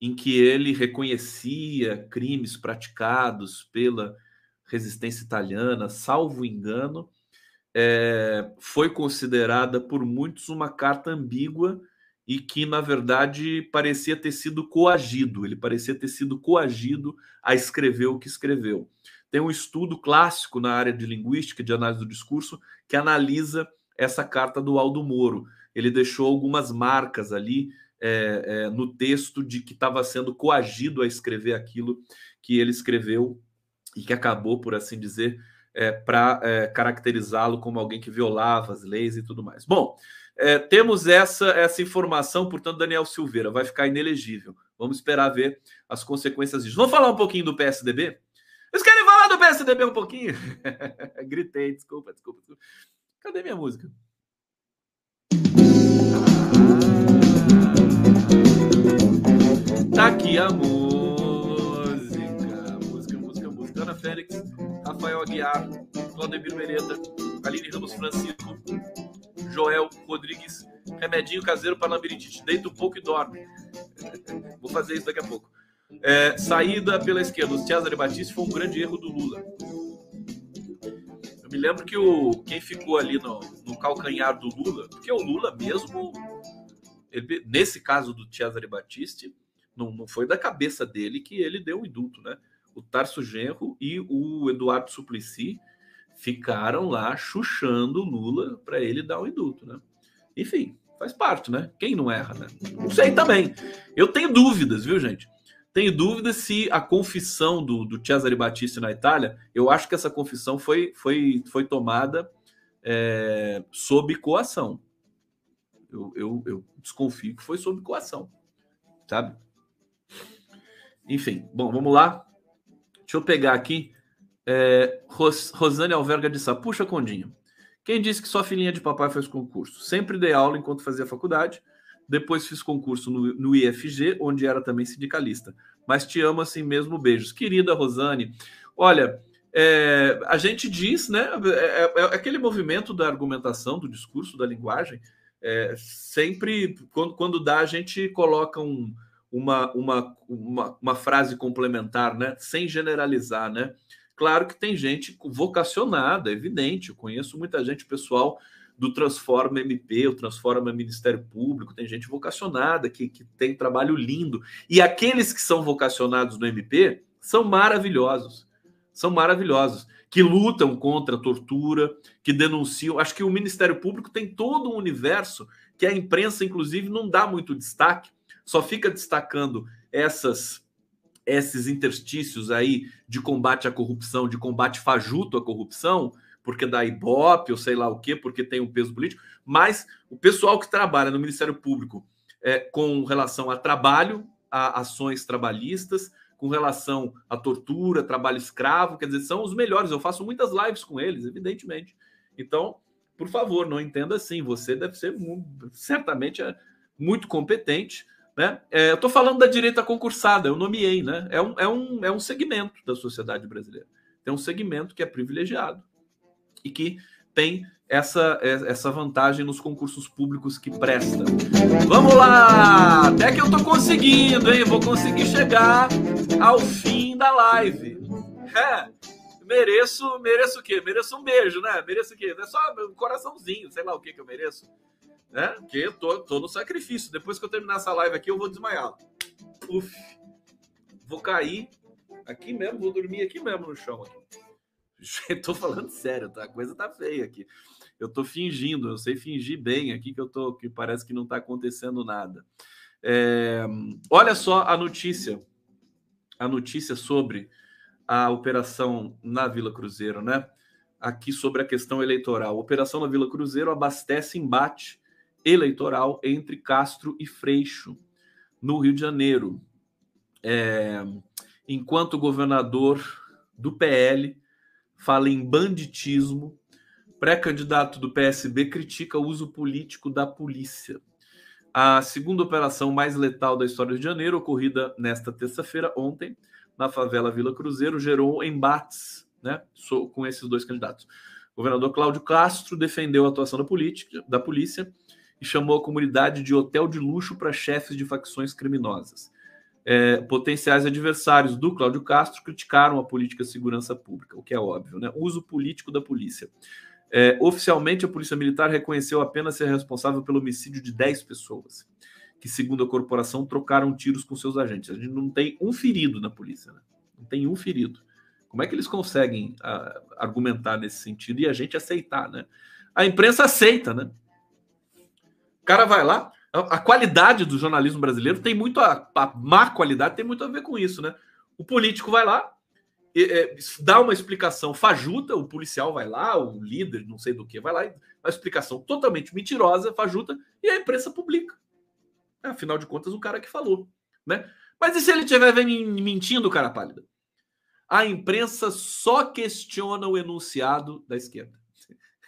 em que ele reconhecia crimes praticados pela resistência italiana, salvo engano, é, foi considerada por muitos uma carta ambígua e que, na verdade, parecia ter sido coagido. Ele parecia ter sido coagido a escrever o que escreveu. Tem um estudo clássico na área de linguística, de análise do discurso, que analisa essa carta do Aldo Moro. Ele deixou algumas marcas ali é, é, no texto de que estava sendo coagido a escrever aquilo que ele escreveu e que acabou, por assim dizer, é, para é, caracterizá-lo como alguém que violava as leis e tudo mais. Bom, é, temos essa, essa informação, portanto, Daniel Silveira vai ficar inelegível. Vamos esperar ver as consequências disso. Vamos falar um pouquinho do PSDB? Vocês querem falar do PSDB um pouquinho? Gritei, desculpa, desculpa, desculpa. Cadê minha música? Tá aqui a música. Música, música, música. Ana Félix, Rafael Aguiar, Claudemir Mereta, Aline Ramos Francisco, Joel Rodrigues, remedinho caseiro para labirintite. Deita um pouco e dorme. Vou fazer isso daqui a pouco. É, saída pela esquerda, o Cesare Batista foi um grande erro do Lula. Eu me lembro que o, quem ficou ali no, no calcanhar do Lula, porque o Lula mesmo, ele, nesse caso do Cesare Battisti, não, não foi da cabeça dele que ele deu o indulto, né? o Tarso Genro e o Eduardo Suplicy ficaram lá chuchando Lula para ele dar o indulto, né? Enfim, faz parte, né? Quem não erra, né? Não sei também. Eu tenho dúvidas, viu, gente? Tenho dúvidas se a confissão do, do Cesare Battisti na Itália, eu acho que essa confissão foi, foi, foi tomada é, sob coação. Eu, eu, eu desconfio que foi sob coação, sabe? Enfim, bom, vamos lá. Deixa eu pegar aqui. É, Ros, Rosane Alverga de Sá. Puxa, Condinho. Quem disse que sua filhinha de papai fez concurso? Sempre dei aula enquanto fazia faculdade. Depois fiz concurso no, no IFG, onde era também sindicalista. Mas te amo assim mesmo, beijos. Querida Rosane, olha, é, a gente diz, né? É, é, é, aquele movimento da argumentação, do discurso, da linguagem. É, sempre, quando, quando dá, a gente coloca um, uma, uma, uma, uma frase complementar, né? Sem generalizar, né? Claro que tem gente vocacionada, evidente. Eu conheço muita gente, pessoal do Transforma MP, o Transforma Ministério Público, tem gente vocacionada que, que tem trabalho lindo. E aqueles que são vocacionados no MP são maravilhosos. São maravilhosos. Que lutam contra a tortura, que denunciam. Acho que o Ministério Público tem todo um universo que a imprensa, inclusive, não dá muito destaque, só fica destacando essas esses interstícios aí de combate à corrupção, de combate fajuto à corrupção, porque dá ibope ou sei lá o quê, porque tem um peso político, mas o pessoal que trabalha no Ministério Público é, com relação a trabalho, a ações trabalhistas, com relação à tortura, trabalho escravo, quer dizer, são os melhores. Eu faço muitas lives com eles, evidentemente. Então, por favor, não entenda assim. Você deve ser certamente é muito competente. Né? É, eu estou falando da direita concursada, eu nomeei, né? É um, é, um, é um segmento da sociedade brasileira. Tem um segmento que é privilegiado e que tem essa, essa vantagem nos concursos públicos que presta. Vamos lá! Até que eu tô conseguindo, hein? Vou conseguir chegar ao fim da live. É, mereço, mereço o quê? Mereço um beijo, né? Mereço o quê? É só um coraçãozinho, sei lá o que que eu mereço. Né? Porque eu tô, tô no sacrifício. Depois que eu terminar essa live aqui, eu vou desmaiar. Uf. Vou cair aqui mesmo, vou dormir aqui mesmo no chão. Aqui. Estou falando sério, tá? A coisa tá feia aqui. Eu tô fingindo, eu sei fingir bem aqui que eu tô, que parece que não está acontecendo nada. É, olha só a notícia, a notícia sobre a operação na Vila Cruzeiro, né? Aqui sobre a questão eleitoral. Operação na Vila Cruzeiro abastece embate eleitoral entre Castro e Freixo, no Rio de Janeiro. É, enquanto governador do PL fala em banditismo. Pré-candidato do PSB critica o uso político da polícia. A segunda operação mais letal da história de Janeiro, ocorrida nesta terça-feira, ontem, na favela Vila Cruzeiro, gerou embates né, com esses dois candidatos. O governador Cláudio Castro defendeu a atuação da, política, da polícia e chamou a comunidade de hotel de luxo para chefes de facções criminosas é, potenciais adversários do Cláudio Castro criticaram a política de segurança pública, o que é óbvio, né? Uso político da polícia. É, oficialmente, a Polícia Militar reconheceu apenas ser responsável pelo homicídio de 10 pessoas, que, segundo a corporação, trocaram tiros com seus agentes. A gente não tem um ferido na polícia, né? Não tem um ferido. Como é que eles conseguem a, ah, argumentar nesse sentido e a gente aceitar, né? A imprensa aceita, né? Cara vai lá, a qualidade do jornalismo brasileiro tem muito a, a má qualidade tem muito a ver com isso, né? O político vai lá, e, é, dá uma explicação fajuta, o policial vai lá, o líder, não sei do que, vai lá, uma explicação totalmente mentirosa, fajuta, e a imprensa publica. É, afinal de contas, o cara que falou, né? Mas e se ele estiver mentindo, cara pálida? A imprensa só questiona o enunciado da esquerda.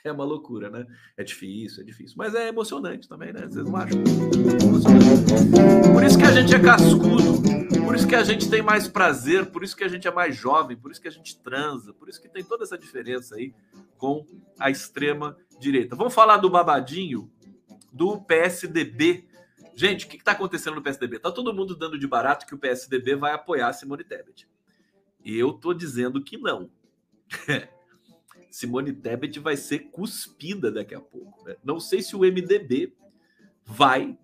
É uma loucura, né? É difícil, é difícil. Mas é emocionante também, né? Vocês não acham? Por isso que a gente é cascudo, por isso que a gente tem mais prazer, por isso que a gente é mais jovem, por isso que a gente transa, por isso que tem toda essa diferença aí com a extrema direita. Vamos falar do babadinho do PSDB. Gente, o que está acontecendo no PSDB? Tá todo mundo dando de barato que o PSDB vai apoiar Simone Tebet. Eu tô dizendo que não. Simone Tebet vai ser cuspida daqui a pouco. Né? Não sei se o MDB vai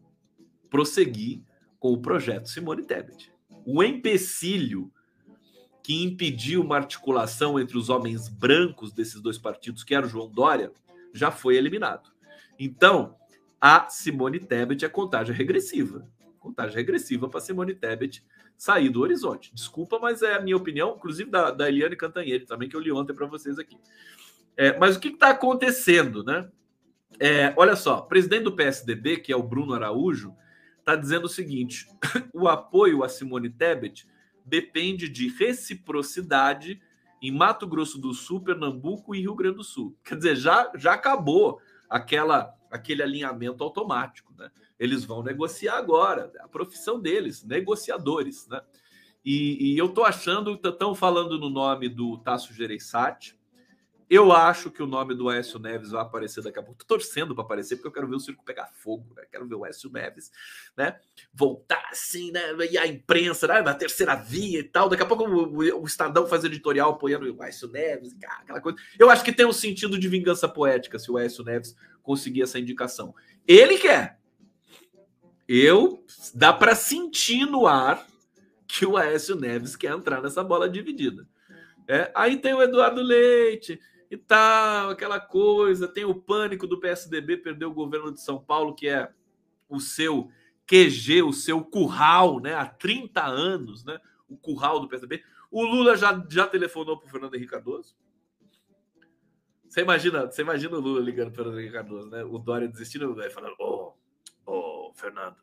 prosseguir com o projeto Simone Tebet. O empecilho que impediu uma articulação entre os homens brancos desses dois partidos, que era o João Dória, já foi eliminado. Então, a Simone Tebet é contagem regressiva. Contagem regressiva para Simone Tebet sair do horizonte. Desculpa, mas é a minha opinião, inclusive da, da Eliane Cantanhede também, que eu li ontem para vocês aqui. É, mas o que está acontecendo, né? É, olha só, o presidente do PSDB, que é o Bruno Araújo, está dizendo o seguinte: o apoio a Simone Tebet depende de reciprocidade em Mato Grosso do Sul, Pernambuco e Rio Grande do Sul. Quer dizer, já, já acabou aquela aquele alinhamento automático, né? Eles vão negociar agora, a profissão deles, negociadores, né? E, e eu tô achando, estão falando no nome do Tasso Gereissati, eu acho que o nome do Aécio Neves vai aparecer daqui a pouco. Tô torcendo para aparecer, porque eu quero ver o circo pegar fogo, né? Quero ver o Aécio Neves, né? Voltar assim, né? E a imprensa, né? Na terceira via e tal. Daqui a pouco o, o Estadão faz editorial apoiando o Aécio Neves, aquela coisa. Eu acho que tem um sentido de vingança poética se o Aécio Neves conseguir essa indicação. Ele quer. Eu dá para sentir no ar que o Aécio Neves quer entrar nessa bola dividida. É, aí tem o Eduardo Leite, e tal, aquela coisa. Tem o pânico do PSDB perder o governo de São Paulo, que é o seu QG, o seu curral, né? Há 30 anos, né? O curral do PSDB. O Lula já, já telefonou para o Fernando Henrique Cardoso. Você imagina, você imagina o Lula ligando para o Fernando Henrique Cardoso, né? O Dória desistindo, vai falando: Ô, oh, ô, oh, Fernando,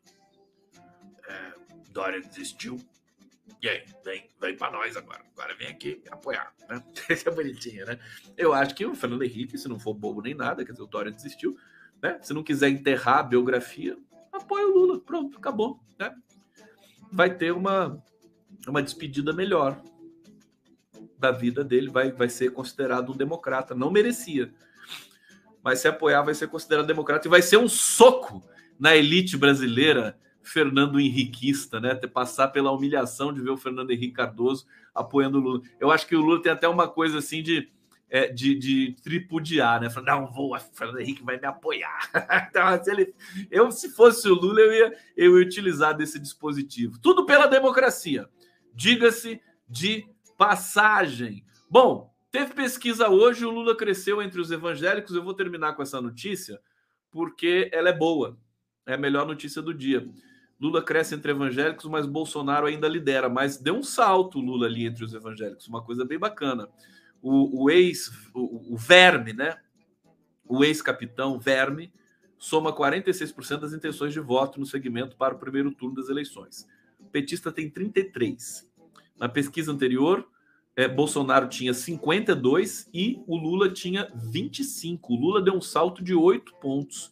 é, Dória desistiu aí, vem, vem para nós agora. Agora vem aqui apoiar, né? Esse é bonitinho, né? Eu acho que o Fernando Henrique, se não for bobo nem nada, quer dizer, o Dória desistiu, né? Se não quiser enterrar a biografia, apoia o Lula. Pronto, acabou, né? Vai ter uma, uma despedida melhor da vida dele, vai, vai ser considerado um democrata. Não merecia. Mas se apoiar, vai ser considerado democrata e vai ser um soco na elite brasileira Fernando Henriquista, né? Passar pela humilhação de ver o Fernando Henrique Cardoso apoiando o Lula. Eu acho que o Lula tem até uma coisa assim de, é, de, de tripudiar, né? Falar, não, vou, o Fernando Henrique vai me apoiar. então, se ele, eu, se fosse o Lula, eu ia, eu ia utilizar desse dispositivo. Tudo pela democracia. Diga-se de passagem. Bom, teve pesquisa hoje, o Lula cresceu entre os evangélicos. Eu vou terminar com essa notícia porque ela é boa. É a melhor notícia do dia. Lula cresce entre evangélicos, mas Bolsonaro ainda lidera. Mas deu um salto Lula ali entre os evangélicos, uma coisa bem bacana. O, o ex, o, o, Verme, né? O ex-capitão Verme soma 46% das intenções de voto no segmento para o primeiro turno das eleições. O petista tem 33. Na pesquisa anterior, é, Bolsonaro tinha 52 e o Lula tinha 25. O Lula deu um salto de 8 pontos.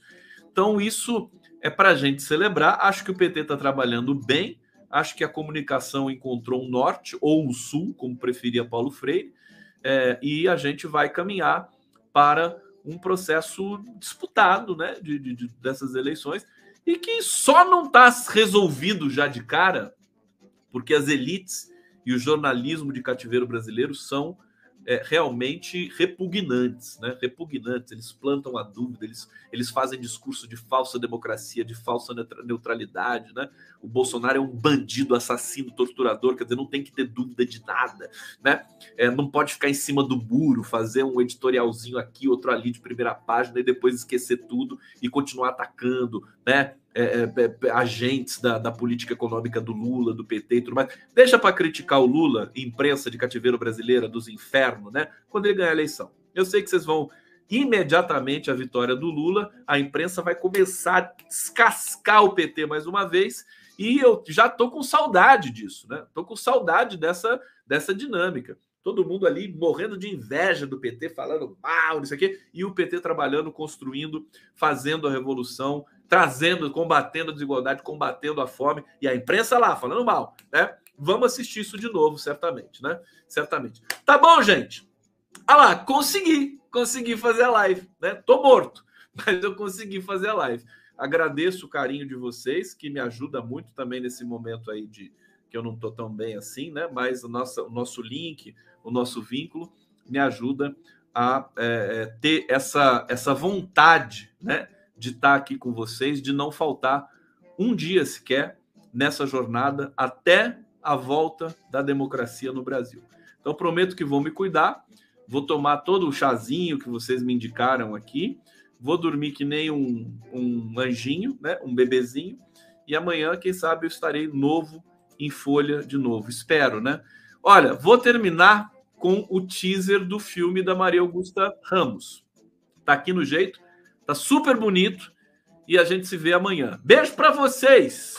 Então, isso é para a gente celebrar. Acho que o PT está trabalhando bem, acho que a comunicação encontrou um norte ou um sul, como preferia Paulo Freire, é, e a gente vai caminhar para um processo disputado né, de, de, de dessas eleições. E que só não está resolvido já de cara, porque as elites e o jornalismo de cativeiro brasileiro são é, realmente repugnantes, né? Repugnantes. Eles plantam a dúvida, eles, eles fazem discurso de falsa democracia, de falsa neutralidade, né? O Bolsonaro é um bandido, assassino, torturador, quer dizer, não tem que ter dúvida de nada, né? É, não pode ficar em cima do muro, fazer um editorialzinho aqui, outro ali de primeira página e depois esquecer tudo e continuar atacando, né? É, é, é, agentes da, da, política econômica do Lula, do PT e tudo mais. Deixa para criticar o Lula, imprensa de cativeiro brasileira, dos infernos, né? Quando ele ganhar a eleição. Eu sei que vocês vão imediatamente a vitória do Lula, a imprensa vai começar a descascar o PT mais uma vez, e eu já tô com saudade disso, né? Tô com saudade dessa, dessa dinâmica todo mundo ali morrendo de inveja do PT, falando mal, isso aqui, e o PT trabalhando, construindo, fazendo a revolução, trazendo, combatendo a desigualdade, combatendo a fome, e a imprensa lá falando mal, né? Vamos assistir isso de novo, certamente, né? Certamente. Tá bom, gente? Ah lá, consegui, consegui fazer a live, né? Tô morto, mas eu consegui fazer a live. Agradeço o carinho de vocês, que me ajuda muito também nesse momento aí de que eu não tô tão bem assim, né? Mas o nosso, o nosso link, o nosso vínculo me ajuda a é, é, ter essa, essa vontade né, de estar aqui com vocês, de não faltar um dia sequer nessa jornada até a volta da democracia no Brasil. Então prometo que vou me cuidar, vou tomar todo o chazinho que vocês me indicaram aqui, vou dormir que nem um, um anjinho, né? Um bebezinho. E amanhã, quem sabe, eu estarei novo em folha de novo. Espero, né? Olha, vou terminar com o teaser do filme da Maria Augusta Ramos. Tá aqui no jeito, tá super bonito e a gente se vê amanhã. Beijo para vocês.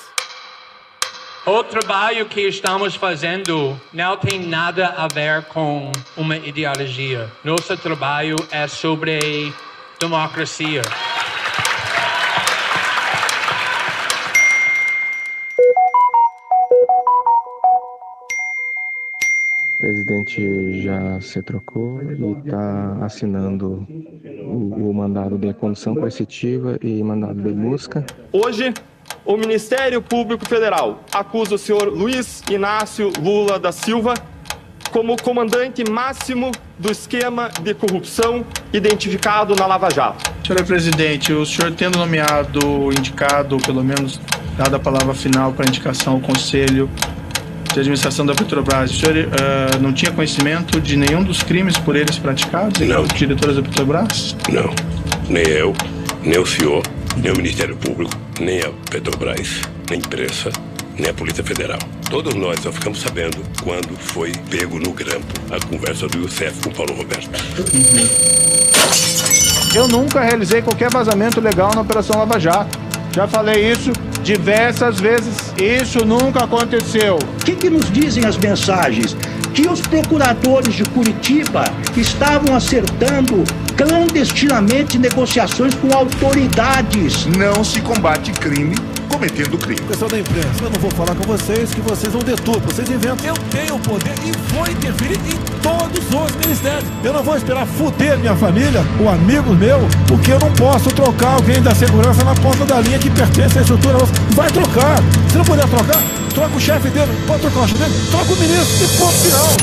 O trabalho que estamos fazendo não tem nada a ver com uma ideologia. Nosso trabalho é sobre democracia. Presidente já se trocou e está assinando o, o mandado de condução coercitiva e mandado de busca. Hoje, o Ministério Público Federal acusa o senhor Luiz Inácio Lula da Silva como comandante máximo do esquema de corrupção identificado na Lava Jato. Senhor presidente, o senhor tendo nomeado, indicado, pelo menos dado a palavra final para indicação ao Conselho de Administração da Petrobras, o senhor uh, não tinha conhecimento de nenhum dos crimes por eles praticados não. os diretores da Petrobras? Não, nem eu, nem o senhor, nem o Ministério Público, nem a Petrobras, nem a imprensa, nem a Polícia Federal. Todos nós só ficamos sabendo quando foi pego no grampo a conversa do Youssef com Paulo Roberto. Uhum. Eu nunca realizei qualquer vazamento legal na Operação Lava Jato. Já falei isso diversas vezes. Isso nunca aconteceu. O que, que nos dizem as mensagens? Que os procuradores de Curitiba estavam acertando clandestinamente negociações com autoridades. Não se combate crime cometendo crime. Pessoal da imprensa, eu não vou falar com vocês que vocês vão tudo, vocês inventam. Eu tenho o poder e vou interferir em todos os ministérios. Eu não vou esperar fuder minha família ou amigos meu, porque eu não posso trocar alguém da segurança na ponta da linha que pertence à estrutura. Vai trocar. Se não puder trocar, troca o chefe dele. Pode trocar o chefe dele? Troca o ministro e ponto final.